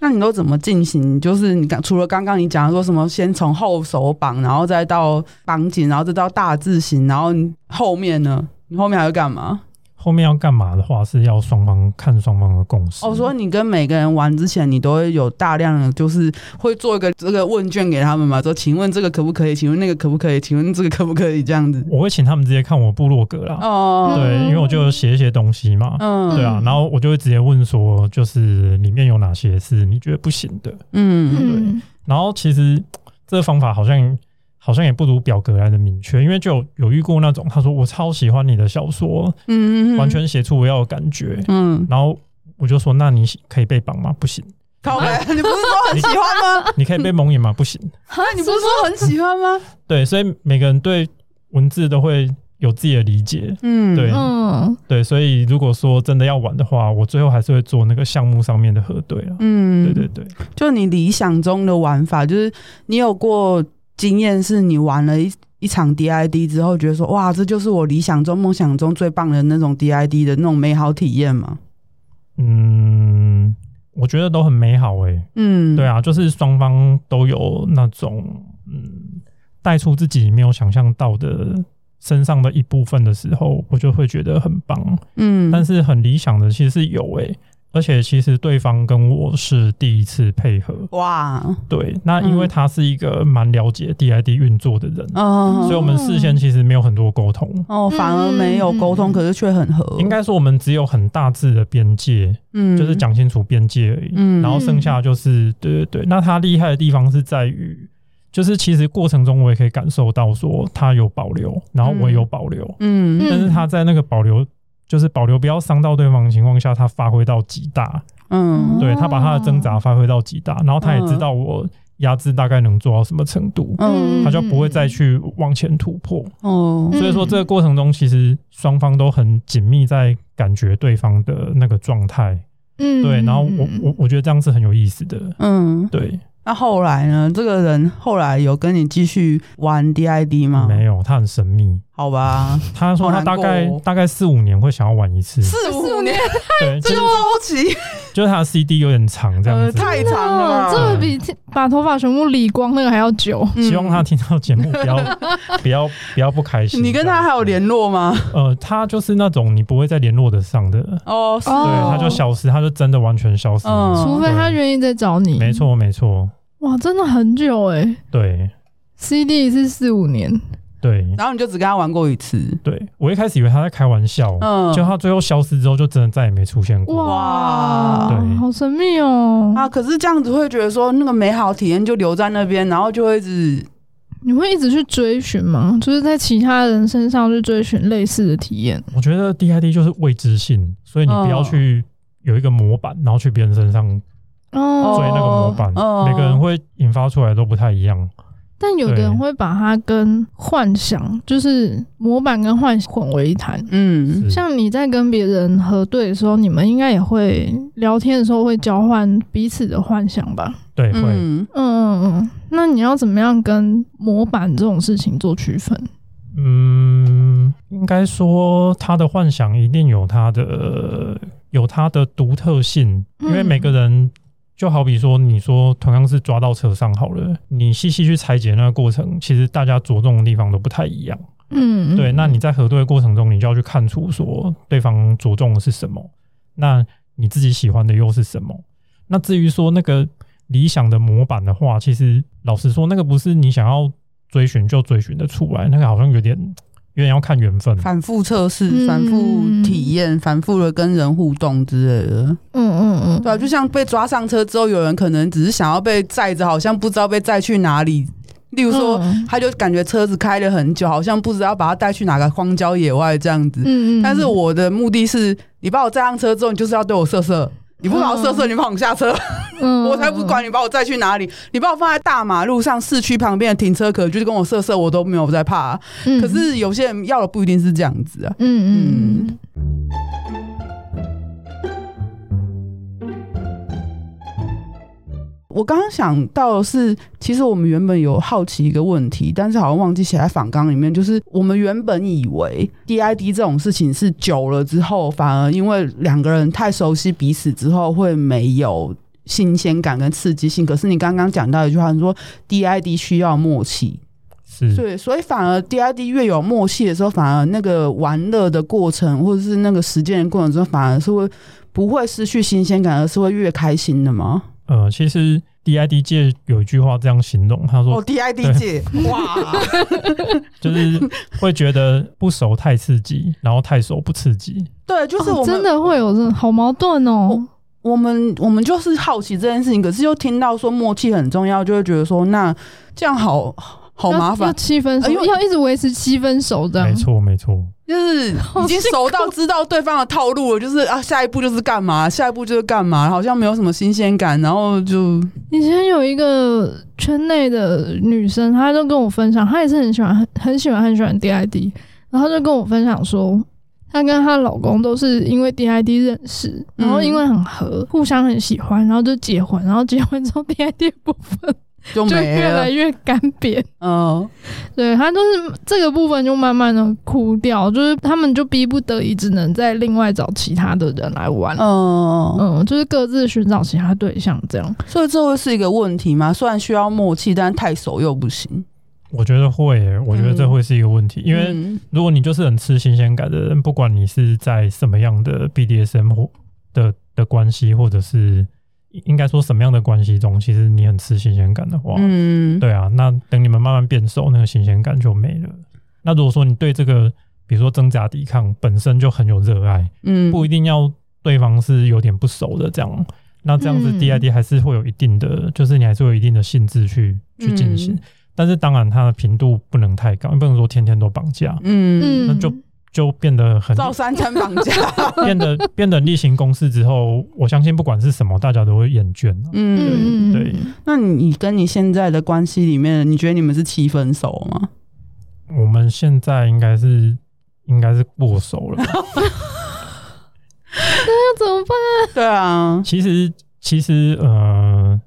那你都怎么进行？就是你刚除了刚刚你讲说什么，先从后手绑，然后再到绑紧，然后再到大字型，然后后面呢？你后面还会干嘛？后面要干嘛的话，是要双方看双方的共识。哦，所以你跟每个人玩之前，你都会有大量的，就是会做一个这个问卷给他们嘛？说，请问这个可不可以？请问那个可不可以？请问这个可不可以？这样子，我会请他们直接看我部落格啦。哦，对，因为我就写一些东西嘛。嗯，对啊，然后我就会直接问说，就是里面有哪些是你觉得不行的？嗯，对。然后其实这个方法好像。好像也不如表格来的明确，因为就有，有遇过那种，他说我超喜欢你的小说，嗯，完全写出我要的感觉，嗯，然后我就说，那你可以被绑吗？不行，靠北，你不是说很喜欢吗？你可以被蒙眼吗？不行，你不是说很喜欢吗？对，所以每个人对文字都会有自己的理解，嗯，对，嗯，对，所以如果说真的要玩的话，我最后还是会做那个项目上面的核对了，嗯，对对对，就你理想中的玩法，就是你有过。经验是你玩了一一场 DID 之后，觉得说哇，这就是我理想中、梦想中最棒的那种 DID 的那种美好体验吗？嗯，我觉得都很美好诶、欸。嗯，对啊，就是双方都有那种嗯，带出自己没有想象到的身上的一部分的时候，我就会觉得很棒。嗯，但是很理想的其实是有诶、欸。而且其实对方跟我是第一次配合。哇，对，那因为他是一个蛮了解 DID 运作的人，嗯，所以我们事先其实没有很多沟通哦，反而没有沟通，可是却很合。应该说我们只有很大致的边界，嗯，就是讲清楚边界而已，嗯，然后剩下就是对对对。那他厉害的地方是在于，就是其实过程中我也可以感受到说他有保留，然后我也有保留，嗯，但是他在那个保留。就是保留不要伤到对方的情况下，他发挥到极大，嗯，对，他把他的挣扎发挥到极大，然后他也知道我压制大概能做到什么程度，嗯，他就不会再去往前突破。哦，所以说这个过程中，其实双方都很紧密在感觉对方的那个状态。嗯，对。然后我我我觉得这样是很有意思的。嗯，对。那后来呢？这个人后来有跟你继续玩 DID 吗？没有，他很神秘。好吧，他说他大概大概四五年会想要玩一次。四五年，对，这个周期，就是他的 CD 有点长，这样子太长了，这个比把头发全部理光那个还要久。希望他听到节目不要 不要不要不开心。你跟他还有联络吗？呃，他就是那种你不会再联络得上的哦，对，他就消失，他就真的完全消失，除非他愿意再找你。没错，没错。哇，真的很久哎。对，CD 是四五年。对，然后你就只跟他玩过一次。对，我一开始以为他在开玩笑，嗯，就他最后消失之后，就真的再也没出现过。哇，对，好神秘哦。啊，可是这样子会觉得说那个美好体验就留在那边，然后就会一直，你会一直去追寻吗？就是在其他人身上去追寻类似的体验。我觉得 DID 就是未知性，所以你不要去有一个模板，然后去别人身上哦追那个模板，每个人会引发出来都不太一样。但有的人会把它跟幻想，就是模板跟幻想混为一谈。嗯，像你在跟别人核对的时候，你们应该也会聊天的时候会交换彼此的幻想吧？对，会。嗯嗯嗯。那你要怎么样跟模板这种事情做区分？嗯，应该说他的幻想一定有他的有他的独特性，因为每个人。就好比说，你说同样是抓到车上好了，你细细去拆解那个过程，其实大家着重的地方都不太一样。嗯，对。那你在核对的过程中，你就要去看出说对方着重的是什么，那你自己喜欢的又是什么？那至于说那个理想的模板的话，其实老实说，那个不是你想要追寻就追寻的出来，那个好像有点。因为要看缘分，反复测试、反复体验、嗯、反复的跟人互动之类的。嗯嗯嗯，对啊，就像被抓上车之后，有人可能只是想要被载着，好像不知道被载去哪里。例如说，嗯、他就感觉车子开了很久，好像不知道把他带去哪个荒郊野外这样子。嗯嗯。但是我的目的是，你把我载上车之后，你就是要对我色色。你不把我射射，你把我下车，嗯、我才不管你把我载去哪里。你把我放在大马路上市区旁边的停车可，就是跟我射射，我都没有在怕、啊。嗯、可是有些人要的不一定是这样子啊。嗯嗯。我刚刚想到的是，其实我们原本有好奇一个问题，但是好像忘记写在访纲里面。就是我们原本以为 DID 这种事情是久了之后，反而因为两个人太熟悉彼此之后，会没有新鲜感跟刺激性。可是你刚刚讲到一句话，你说 DID 需要默契，是对，所以反而 DID 越有默契的时候，反而那个玩乐的过程，或者是那个实践的过程中，反而是会不会失去新鲜感，而是会越开心的吗？呃，其实 DID 界有一句话这样形容，他说：“哦，DID 界，哇，就是会觉得不熟太刺激，然后太熟不刺激。”对，就是我们、哦、真的会有这好矛盾哦。我们我们就是好奇这件事情，可是又听到说默契很重要，就会觉得说那这样好好麻烦，七分熟，因为要一直维持七分熟这样。没错，没错。就是已经熟到知道对方的套路了，就是啊，下一步就是干嘛，下一步就是干嘛，好像没有什么新鲜感，然后就以前有一个圈内的女生，她就跟我分享，她也是很喜欢很很喜欢很喜欢 DID，然后就跟我分享说，她跟她老公都是因为 DID 认识，然后因为很合，互相很喜欢，然后就结婚，然后结婚之后 DID 不分。就，就越来越干瘪，嗯，对，他就是这个部分就慢慢的枯掉，就是他们就逼不得已只能再另外找其他的人来玩，嗯嗯，就是各自寻找其他对象这样。所以这会是一个问题吗？虽然需要默契，但太熟又不行。我觉得会、欸，我觉得这会是一个问题，嗯、因为如果你就是很吃新鲜感的人，不管你是在什么样的 BDSM 或的的关系，或者是。应该说什么样的关系中，其实你很吃新鲜感的话，嗯，对啊，那等你们慢慢变熟，那个新鲜感就没了。那如果说你对这个，比如说挣扎抵抗本身就很有热爱，嗯，不一定要对方是有点不熟的这样，那这样子 DID 还是会有一定的，嗯、就是你还是会有一定的兴致去去进行，嗯、但是当然它的频度不能太高，你不能说天天都绑架，嗯，那就就变得很造三餐绑架，变得变得例行公事之后，我相信不管是什么，大家都会厌倦。嗯，对。那你跟你现在的关系里面，你觉得你们是七分熟吗？我们现在应该是应该是过熟了。那要怎么办？对啊，其实其实呃。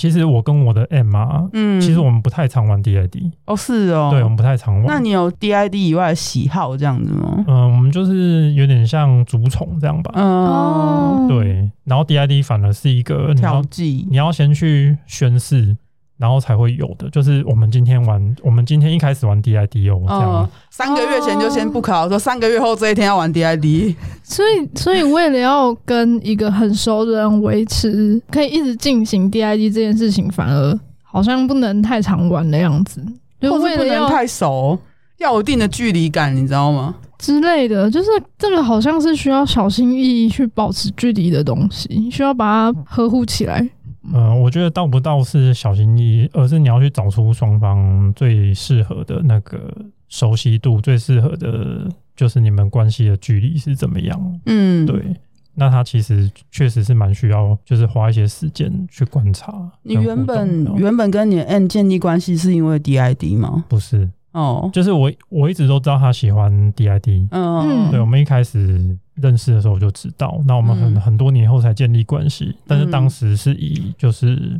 其实我跟我的 M 啊，嗯，其实我们不太常玩 DID 哦，是哦，对，我们不太常玩。那你有 DID 以外的喜好这样子吗？嗯，我们就是有点像竹虫这样吧。哦，对，然后 DID 反而是一个调剂，你要先去宣誓。然后才会有的，就是我们今天玩，我们今天一开始玩 DID 哦，这样、哦、三个月前就先不考，说三个月后这一天要玩 DID，所以所以为了要跟一个很熟的人维持可以一直进行 DID 这件事情，反而好像不能太常玩的样子，就为了或是不能太熟，要有一定的距离感，你知道吗？之类的，就是这个好像是需要小心翼翼去保持距离的东西，需要把它呵护起来。嗯、呃，我觉得到不到是小心翼翼，而是你要去找出双方最适合的那个熟悉度，最适合的就是你们关系的距离是怎么样。嗯，对。那他其实确实是蛮需要，就是花一些时间去观察。你原本原本跟你的 N 建立关系是因为 DID 吗？不是。哦，就是我我一直都知道他喜欢 DID。嗯，对，我们一开始。认识的时候我就知道，那我们很很多年后才建立关系，嗯、但是当时是以就是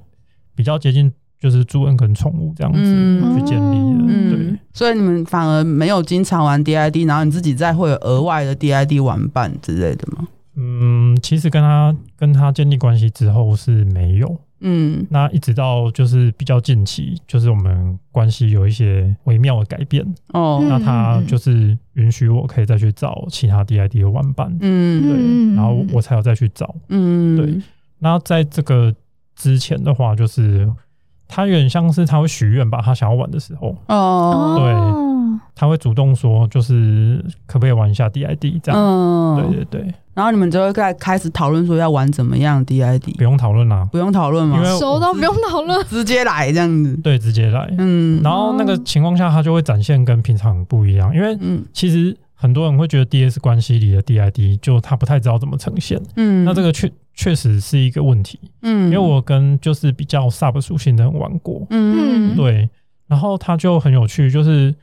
比较接近，就是主人跟宠物这样子去建立的，嗯、对。所以你们反而没有经常玩 DID，然后你自己再会有额外的 DID 玩伴之类的吗？嗯，其实跟他跟他建立关系之后是没有。嗯，那一直到就是比较近期，就是我们关系有一些微妙的改变哦。那他就是允许我可以再去找其他 DID 的玩伴，嗯，对，然后我才有再去找，嗯，对。那在这个之前的话，就是他有点像是他会许愿吧，他想要玩的时候，哦，对，他会主动说，就是可不可以玩一下 DID 这样，嗯，对对对。然后你们就会在开始讨论说要玩怎么样 DID，不用讨论啦，不用讨论吗？因为熟都不用讨论，直接来这样子。对，直接来。嗯，然后那个情况下，他就会展现跟平常不一样，因为其实很多人会觉得 DS 关系里的 DID 就他不太知道怎么呈现。嗯，那这个确确实是一个问题。嗯，因为我跟就是比较 Sub 属性的人玩过。嗯，对。然后他就很有趣，就是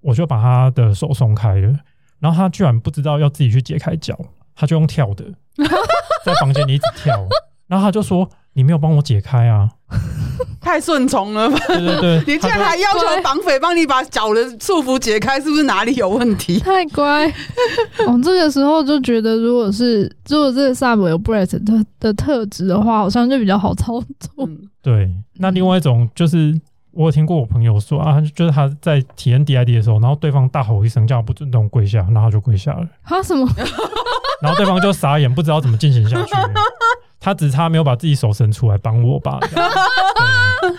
我就把他的手松开了，然后他居然不知道要自己去解开脚。他就用跳的，在房间里一直跳，然后他就说：“你没有帮我解开啊，太顺从了吧？”对对对，你竟然还要求绑匪帮你把脚的束缚解开，是不是哪里有问题？太乖。哦，这个时候就觉得，如果是如果这个 Sub 有 Brett 的的特质的话，好像就比较好操作。对，那另外一种就是。我有听过我朋友说啊，就是他在体验 DID 的时候，然后对方大吼一声叫他不准动跪下，然后他就跪下了。他什么？然后对方就傻眼，不知道怎么进行下去。他只差没有把自己手伸出来帮我吧。对，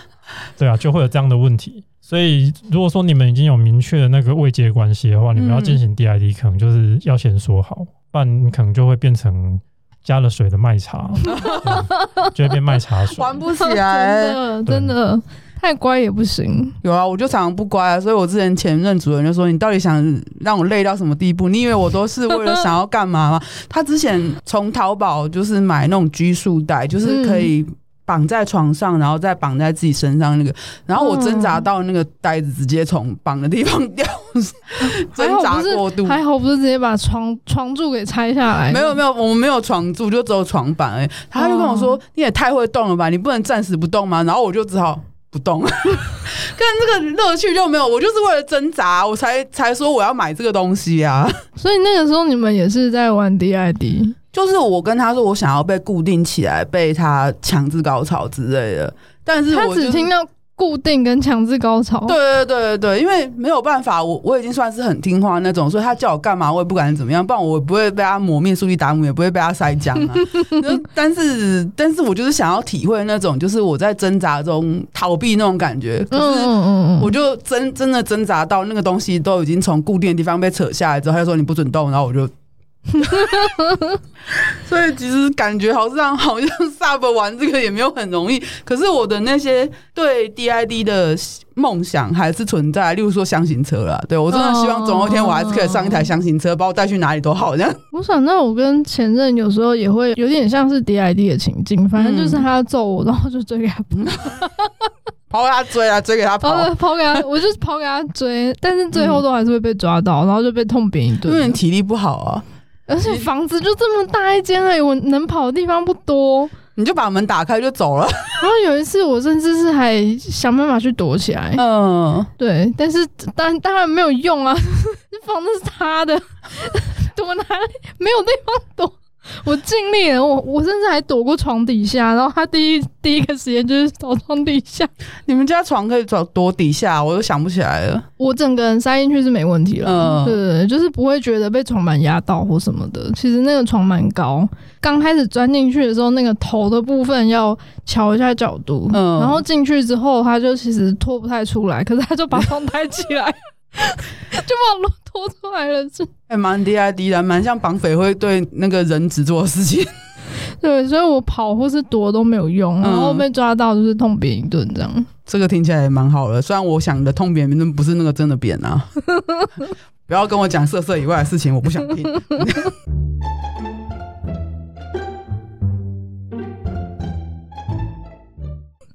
对啊，就会有这样的问题。所以如果说你们已经有明确的那个位接关系的话，你们要进行 DID，可能就是要先说好，不然你可能就会变成加了水的麦茶，就会变麦茶水，玩不起来，真的，真的。太乖也不行，有啊，我就常常不乖啊，所以我之前前任主人就说：“你到底想让我累到什么地步？你以为我都是为了想要干嘛吗？” 他之前从淘宝就是买那种拘束带，就是可以绑在床上，然后再绑在自己身上那个，然后我挣扎到那个带子直接从绑的地方掉，挣扎过度，还好不是直接把床床柱给拆下来。没有没有，我们没有床柱，就只有床板哎。他就跟我说：“你也太会动了吧，你不能暂时不动吗？”然后我就只好。不动，看这个乐趣就没有。我就是为了挣扎，我才才说我要买这个东西啊。所以那个时候你们也是在玩 DID，就是我跟他说我想要被固定起来，被他强制高潮之类的。但是我、就是、他只听到。固定跟强制高潮，对对对对对，因为没有办法，我我已经算是很听话那种，所以他叫我干嘛，我也不管怎么样，不然我不会被他抹面速力达姆，也不会被他塞浆啊。但是，但是我就是想要体会那种，就是我在挣扎中逃避那种感觉。可是，我就真真的挣扎到那个东西都已经从固定的地方被扯下来之后，他就说你不准动，然后我就 所以其实感觉好像好像 Sub 玩这个也没有很容易。可是我的那些对 DID 的梦想还是存在，例如说箱型车啦。对，我真的希望总有一天我还是可以上一台箱型车，把我带去哪里都好这样。我想那我跟前任有时候也会有点像是 DID 的情境，反正就是他要揍我，然后就追给他跑给他追啊，追给他跑，跑给他，我就跑给他追，但是最后都还是会被抓到，然后就被痛扁一顿。因为你体力不好啊。而且房子就这么大一间而已，我能跑的地方不多，你就把门打开就走了。然后有一次，我甚至是还想办法去躲起来。嗯，对，但是当当然没有用啊，房子是他的，躲哪里？没有地方躲。我尽力了，我我甚至还躲过床底下，然后他第一第一个时间就是躲床底下。你们家床可以找躲底下，我都想不起来了。我整个人塞进去是没问题了，嗯，对就是不会觉得被床板压到或什么的。其实那个床蛮高，刚开始钻进去的时候，那个头的部分要调一下角度，嗯，然后进去之后，他就其实拖不太出来，可是他就把床抬起来。就把我拖出来了，是还蛮 DID 的，蛮像绑匪会对那个人质做的事情。对，所以我跑或是躲都没有用，然后被抓到就是痛扁一顿这样、嗯。这个听起来也蛮好的，虽然我想的痛扁扁不是那个真的扁啊。不要跟我讲色色以外的事情，我不想听。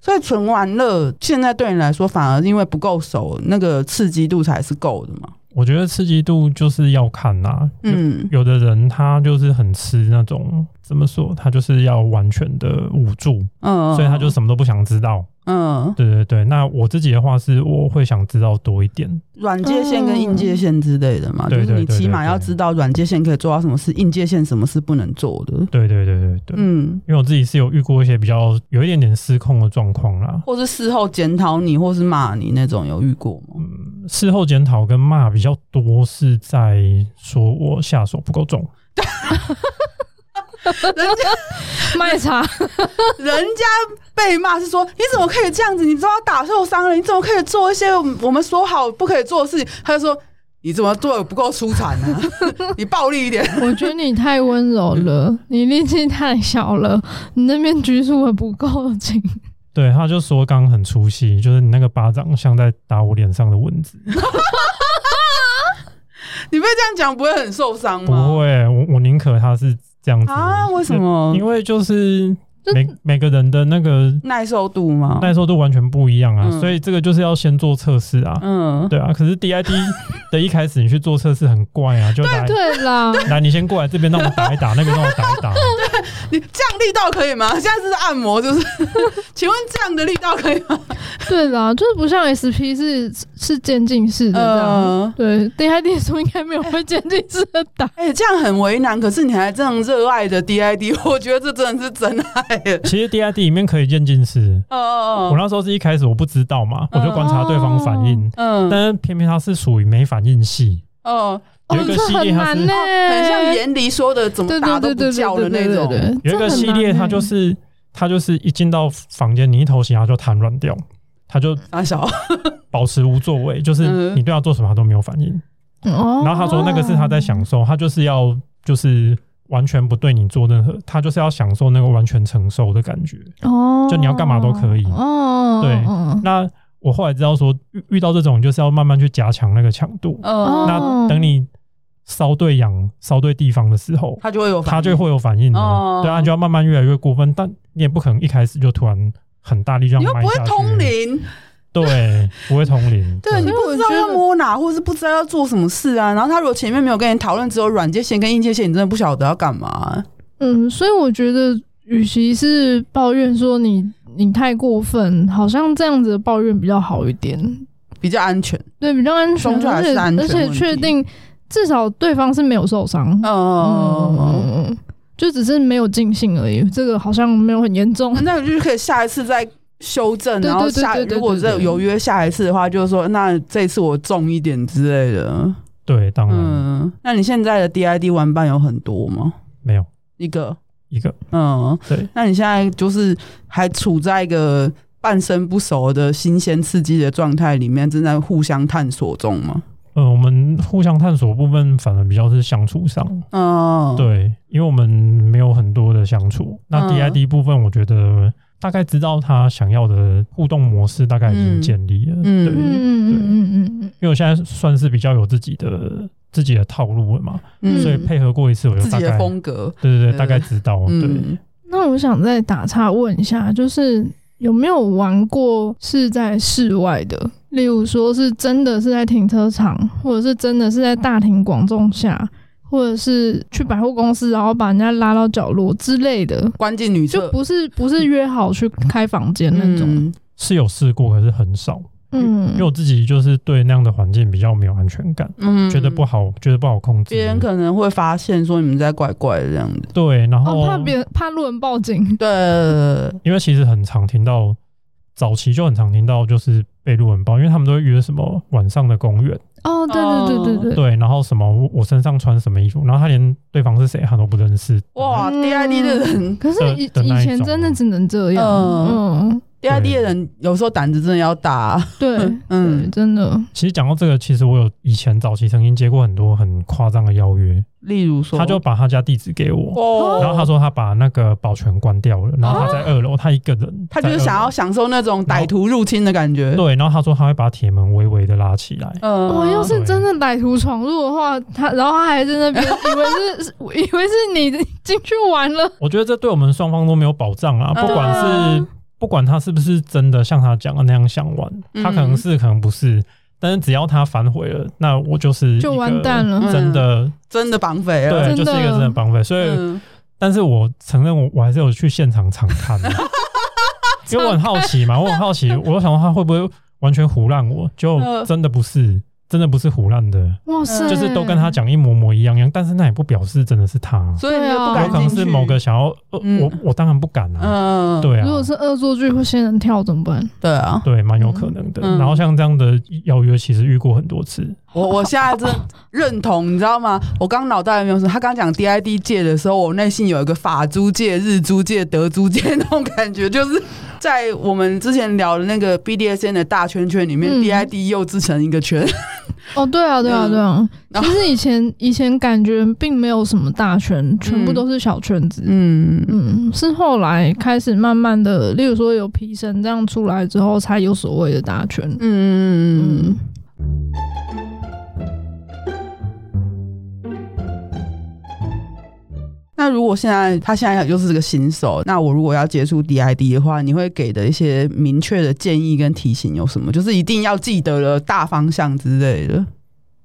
所以纯玩乐现在对你来说，反而因为不够熟，那个刺激度才是够的嘛？我觉得刺激度就是要看呐、啊，嗯，有的人他就是很吃那种，怎么说，他就是要完全的捂住，嗯，所以他就什么都不想知道。嗯，对对对，那我自己的话是，我会想知道多一点。软界线跟硬界线之类的嘛，就是你起码要知道软界线可以做到什么事，硬界线什么事不能做的。对对对对对，嗯，因为我自己是有遇过一些比较有一点点失控的状况啦，或是事后检讨你，或是骂你那种，有遇过吗？嗯，事后检讨跟骂比较多是在说我下手不够重。人 家卖茶，人家被骂是说，你怎么可以这样子？你知道打受伤了，你怎么可以做一些我们说好不可以做的事情？他就说，你怎么做的不够出彩呢？你暴力一点。我觉得你太温柔了，你力气太小了，你那边拘束的不够紧。对，他就说刚刚很出戏，就是你那个巴掌像在打我脸上的蚊子。你被这样讲不会很受伤吗？不会，我我宁可他是。这样子啊？为什么？因为就是每每个人的那个耐受度吗，耐受度完全不一样啊，所以这个就是要先做测试啊。嗯，对啊。可是 DID 的一开始你去做测试很怪啊，就来对啦，来你先过来这边让我打一打，那边让我打一打。对你这样力道可以吗？现在是按摩，就是，请问这样的力道可以吗？对啦，就是不像 SP 是是渐进式的这样。呃、对，DID 说应该没有会渐进式的打。哎、欸，这样很为难。可是你还这样热爱的 DID，我觉得这真的是真爱。其实 DID 里面可以渐进式。哦哦哦。我那时候是一开始我不知道嘛，我就观察对方反应。嗯。但是偏偏它是属于没反应系。哦。有一个系列，它是、哦、很像严离说的，怎么打都不叫的那种。有一个系列，它就是它就是一进到房间，你一头洗，它就瘫软掉，它就 保持无作为，就是你对它做什么，它都没有反应。哦。然后他说，那个是他在享受，他就是要就是完全不对你做任何，他就是要享受那个完全承受的感觉。哦。就你要干嘛都可以。哦。对。那我后来知道说，遇遇到这种，就是要慢慢去加强那个强度。哦。那等你。烧对氧、烧对地方的时候，它就会有它就会有反应的。哦、对啊，就要慢慢越来越过分，但你也不可能一开始就突然很大力这样。你又不会通灵，对，不会通灵。对，你不知道要摸哪，或者是不知道要做什么事啊。然后他如果前面没有跟你讨论，只有软界线跟硬界线，你真的不晓得要干嘛。嗯，所以我觉得，与其是抱怨说你你太过分，好像这样子的抱怨比较好一点，比较安全。对，比较安全，而且而且确定。至少对方是没有受伤，嗯嗯嗯，就只是没有尽兴而已。这个好像没有很严重，那个就是可以下一次再修正，然后下如果再有约下一次的话，就是说那这次我重一点之类的。对，当然。嗯，那你现在的 DID 玩伴有很多吗？没有，一个一个。嗯，对。那你现在就是还处在一个半生不熟的新鲜刺激的状态里面，正在互相探索中吗？呃，我们互相探索部分反而比较是相处上，嗯，对，因为我们没有很多的相处。那 DID 部分，我觉得大概知道他想要的互动模式，大概已经建立了。嗯、对，嗯嗯嗯嗯嗯，因为我现在算是比较有自己的自己的套路了嘛，嗯、所以配合过一次，我就大概自己的风格，对对对，大概知道。对，嗯、那我想再打岔问一下，就是有没有玩过是在室外的？例如说，是真的是在停车场，或者是真的是在大庭广众下，或者是去百货公司，然后把人家拉到角落之类的，关进女厕，就不是不是约好去开房间那种。嗯、是有试过，可是很少。嗯，因为我自己就是对那样的环境比较没有安全感，嗯，觉得不好，觉得不好控制。别人可能会发现说你们在怪怪的这样子。对，然后、哦、怕别人怕路人报警。对，因为其实很常听到。早期就很常听到，就是被路人报，因为他们都会约什么晚上的公园哦，对对对对对，对，然后什么我身上穿什么衣服，然后他连对方是谁他都不认识。哇，DID 的人，可是以以前真的只能这样，嗯。DID 的人有时候胆子真的要大，对，嗯，真的。其实讲到这个，其实我有以前早期曾经接过很多很夸张的邀约，例如说，他就把他家地址给我，然后他说他把那个保全关掉了，然后他在二楼，他一个人，他就是想要享受那种歹徒入侵的感觉。对，然后他说他会把铁门微微的拉起来。嗯，我要是真的歹徒闯入的话，他然后他还在那边，以为是以为是你进去玩了。我觉得这对我们双方都没有保障啊，不管是。不管他是不是真的像他讲的那样想玩，他可能是可能不是，但是只要他反悔了，那我就是就完蛋了，真的真的绑匪了，对，就是一个真的绑匪。所以，但是我承认我我还是有去现场常看，因为我很好奇嘛，我很好奇，我就想说他会不会完全胡乱我，就真的不是。真的不是胡乱的，哇塞，就是都跟他讲一模模一样样，但是那也不表示真的是他，所以不敢。有可能是某个想要，我我当然不敢啊，嗯，对啊。如果是恶作剧或仙人跳怎么办？对啊，对，蛮有可能的。然后像这样的邀约，其实遇过很多次。我我现在真认同，你知道吗？我刚脑袋里面有说，他刚讲 DID 界的时候，我内心有一个法租界、日租界、德租界那种感觉，就是。在我们之前聊的那个 BDSN 的大圈圈里面，嗯，DID 又制成一个圈。哦，对啊，对啊，对啊。其实以前以前感觉并没有什么大圈，全部都是小圈子。嗯嗯，是后来开始慢慢的，例如说有皮神这样出来之后，才有所谓的大圈。嗯嗯嗯。那如果现在他现在又是这个新手，那我如果要接触 DID 的话，你会给的一些明确的建议跟提醒有什么？就是一定要记得了大方向之类的。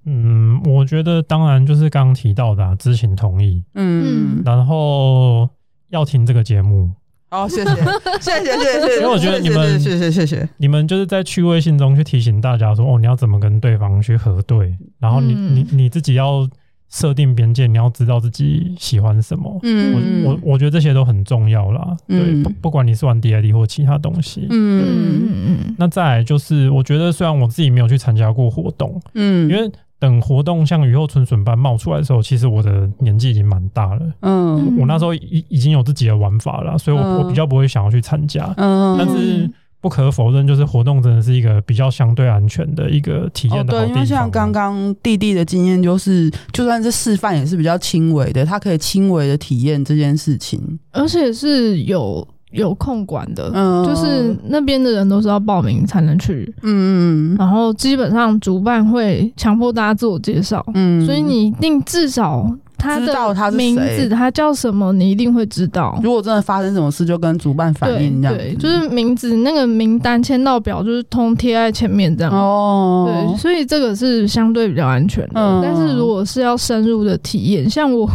嗯，我觉得当然就是刚刚提到的啊，知情同意。嗯，然后要听这个节目。好，谢谢，谢谢，谢谢。因为我觉得你们，谢谢，谢谢。你们就是在趣味性中去提醒大家说，哦，你要怎么跟对方去核对，然后你你你自己要。设定边界，你要知道自己喜欢什么。嗯，我我我觉得这些都很重要啦。嗯、对，不不管你是玩 DID 或其他东西。嗯嗯嗯。那再来就是，我觉得虽然我自己没有去参加过活动，嗯，因为等活动像雨后春笋般冒出来的时候，其实我的年纪已经蛮大了。嗯，我那时候已已经有自己的玩法了，所以我我比较不会想要去参加。嗯，但是。不可否认，就是活动真的是一个比较相对安全的一个体验的对，因为像刚刚弟弟的经验，就是就算是示范也是比较轻微的，他可以轻微的体验这件事情，而且是有有控管的，嗯，就是那边的人都是要报名才能去，嗯嗯，然后基本上主办会强迫大家自我介绍，嗯，所以你一定至少。他的名字，他叫什么？你一定会知道。如果真的发生什么事，就跟主办反映这样。对，就是名字那个名单签到表，就是通贴在前面这样。哦，对，所以这个是相对比较安全的。嗯，但是如果是要深入的体验，像我。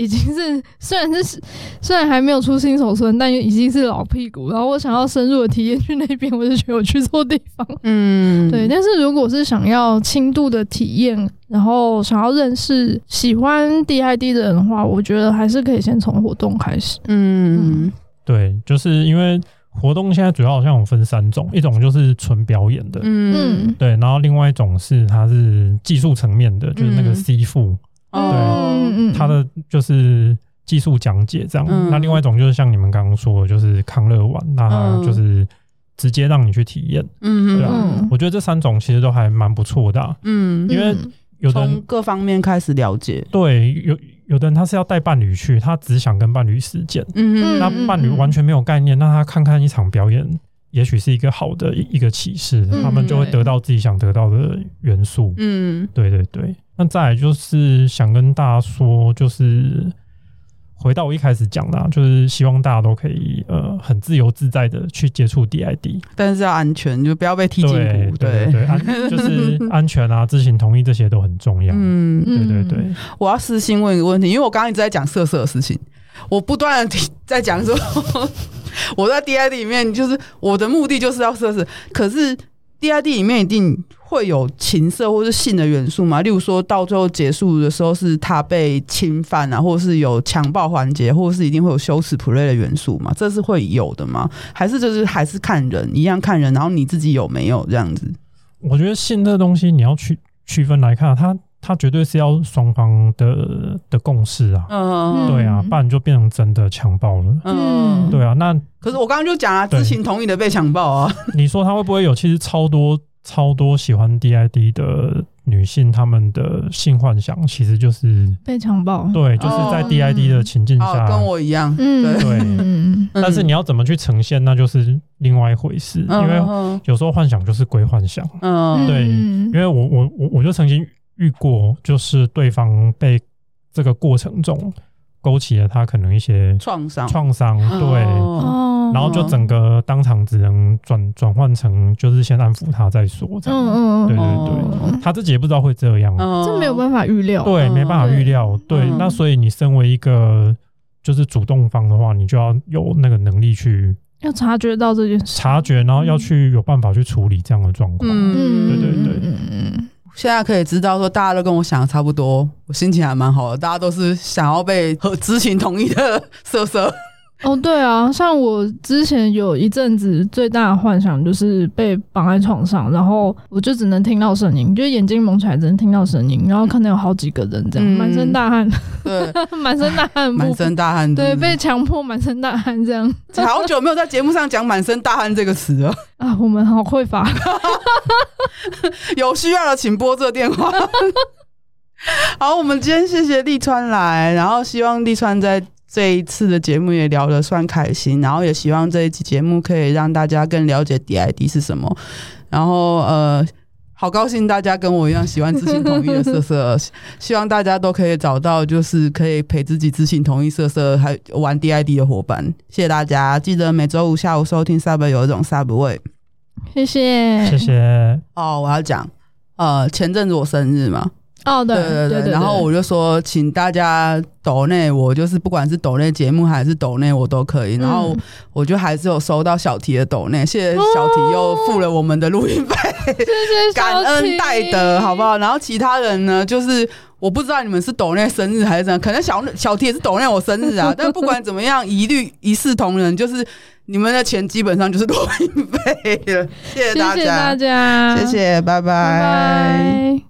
已经是虽然是虽然还没有出新手村，但已经是老屁股。然后我想要深入的体验去那边，我就觉得我去错地方。嗯，对。但是如果是想要轻度的体验，然后想要认识喜欢 DID 的人的话，我觉得还是可以先从活动开始。嗯，嗯对，就是因为活动现在主要好像有分三种，一种就是纯表演的，嗯，对。然后另外一种是它是技术层面的，就是那个 C 副。对，他的就是技术讲解这样。那另外一种就是像你们刚刚说的，就是康乐玩，那就是直接让你去体验。嗯对啊，嗯我觉得这三种其实都还蛮不错的、啊。嗯，因为有的各方面开始了解。对，有有的人他是要带伴侣去，他只想跟伴侣实践。嗯，那伴侣完全没有概念，那他看看一场表演，也许是一个好的一个启示，嗯、他们就会得到自己想得到的元素。嗯，对对对。那再来就是想跟大家说，就是。回到我一开始讲的、啊，就是希望大家都可以呃很自由自在的去接触 DID，但是要安全，就不要被踢进谷。对对对，安就是 安全啊，知情同意这些都很重要。嗯，对对对。我要私信问一个问题，因为我刚刚一直在讲色色的事情，我不断的在讲说 我在 DID 里面，就是我的目的就是要色色，可是 DID 里面一定。会有情色或是性的元素吗？例如说到最后结束的时候，是他被侵犯啊，或是有强暴环节，或是一定会有羞耻 play 的元素吗？这是会有的吗？还是就是还是看人，一样看人，然后你自己有没有这样子？我觉得性这东西你要区区分来看，它。他绝对是要双方的的共识啊，嗯，对啊，不然就变成真的强暴了，嗯，对啊，那可是我刚刚就讲啊，知情同意的被强暴啊，你说他会不会有？其实超多超多喜欢 DID 的女性，她们的性幻想其实就是被强暴，对，就是在 DID 的情境下，跟我一样，嗯，对，但是你要怎么去呈现，那就是另外一回事，因为有时候幻想就是归幻想，嗯，对，因为我我我我就曾经。遇过，就是对方被这个过程中勾起了他可能一些创伤，创伤对，然后就整个当场只能转转换成就是先安抚他再说，这样，嗯嗯，对对对，他自己也不知道会这样，这没有办法预料，对，没办法预料，对，那所以你身为一个就是主动方的话，你就要有那个能力去要察觉到这件事，察觉，然后要去有办法去处理这样的状况，嗯，对对对，嗯嗯。现在可以知道说，大家都跟我想的差不多，我心情还蛮好的。大家都是想要被和知情同意的色色。哦，对啊，像我之前有一阵子最大的幻想就是被绑在床上，然后我就只能听到声音，就眼睛蒙起来只能听到声音，然后可能有好几个人这样，满、嗯、身大汗，对，满身大汗，满身大汗，对，被强迫满身大汗这样。好久没有在节目上讲“满身大汗”这个词了 啊，我们好匮乏，有需要的请拨这电话。好，我们今天谢谢立川来，然后希望立川在。这一次的节目也聊得算开心，然后也希望这一期节目可以让大家更了解 DID 是什么。然后呃，好高兴大家跟我一样喜欢知情同意的色色，希望大家都可以找到就是可以陪自己知情同意色色还玩 DID 的伙伴。谢谢大家，记得每周五下午收听 Sub 有一种 Sub 味。谢谢，谢谢。哦，我要讲，呃，前阵子我生日嘛。哦，对对对，然后我就说，请大家抖内我，就是不管是抖内节目还是抖内我都可以。然后我就还是有收到小提的抖内，谢谢小提又付了我们的录音费，谢谢感恩戴德，好不好？然后其他人呢，就是我不知道你们是抖内生日还是怎样，可能小小提也是抖内我生日啊。但不管怎么样，一律一视同仁，就是你们的钱基本上就是录音费了。谢谢大家，谢谢大家，谢谢，拜拜。拜拜。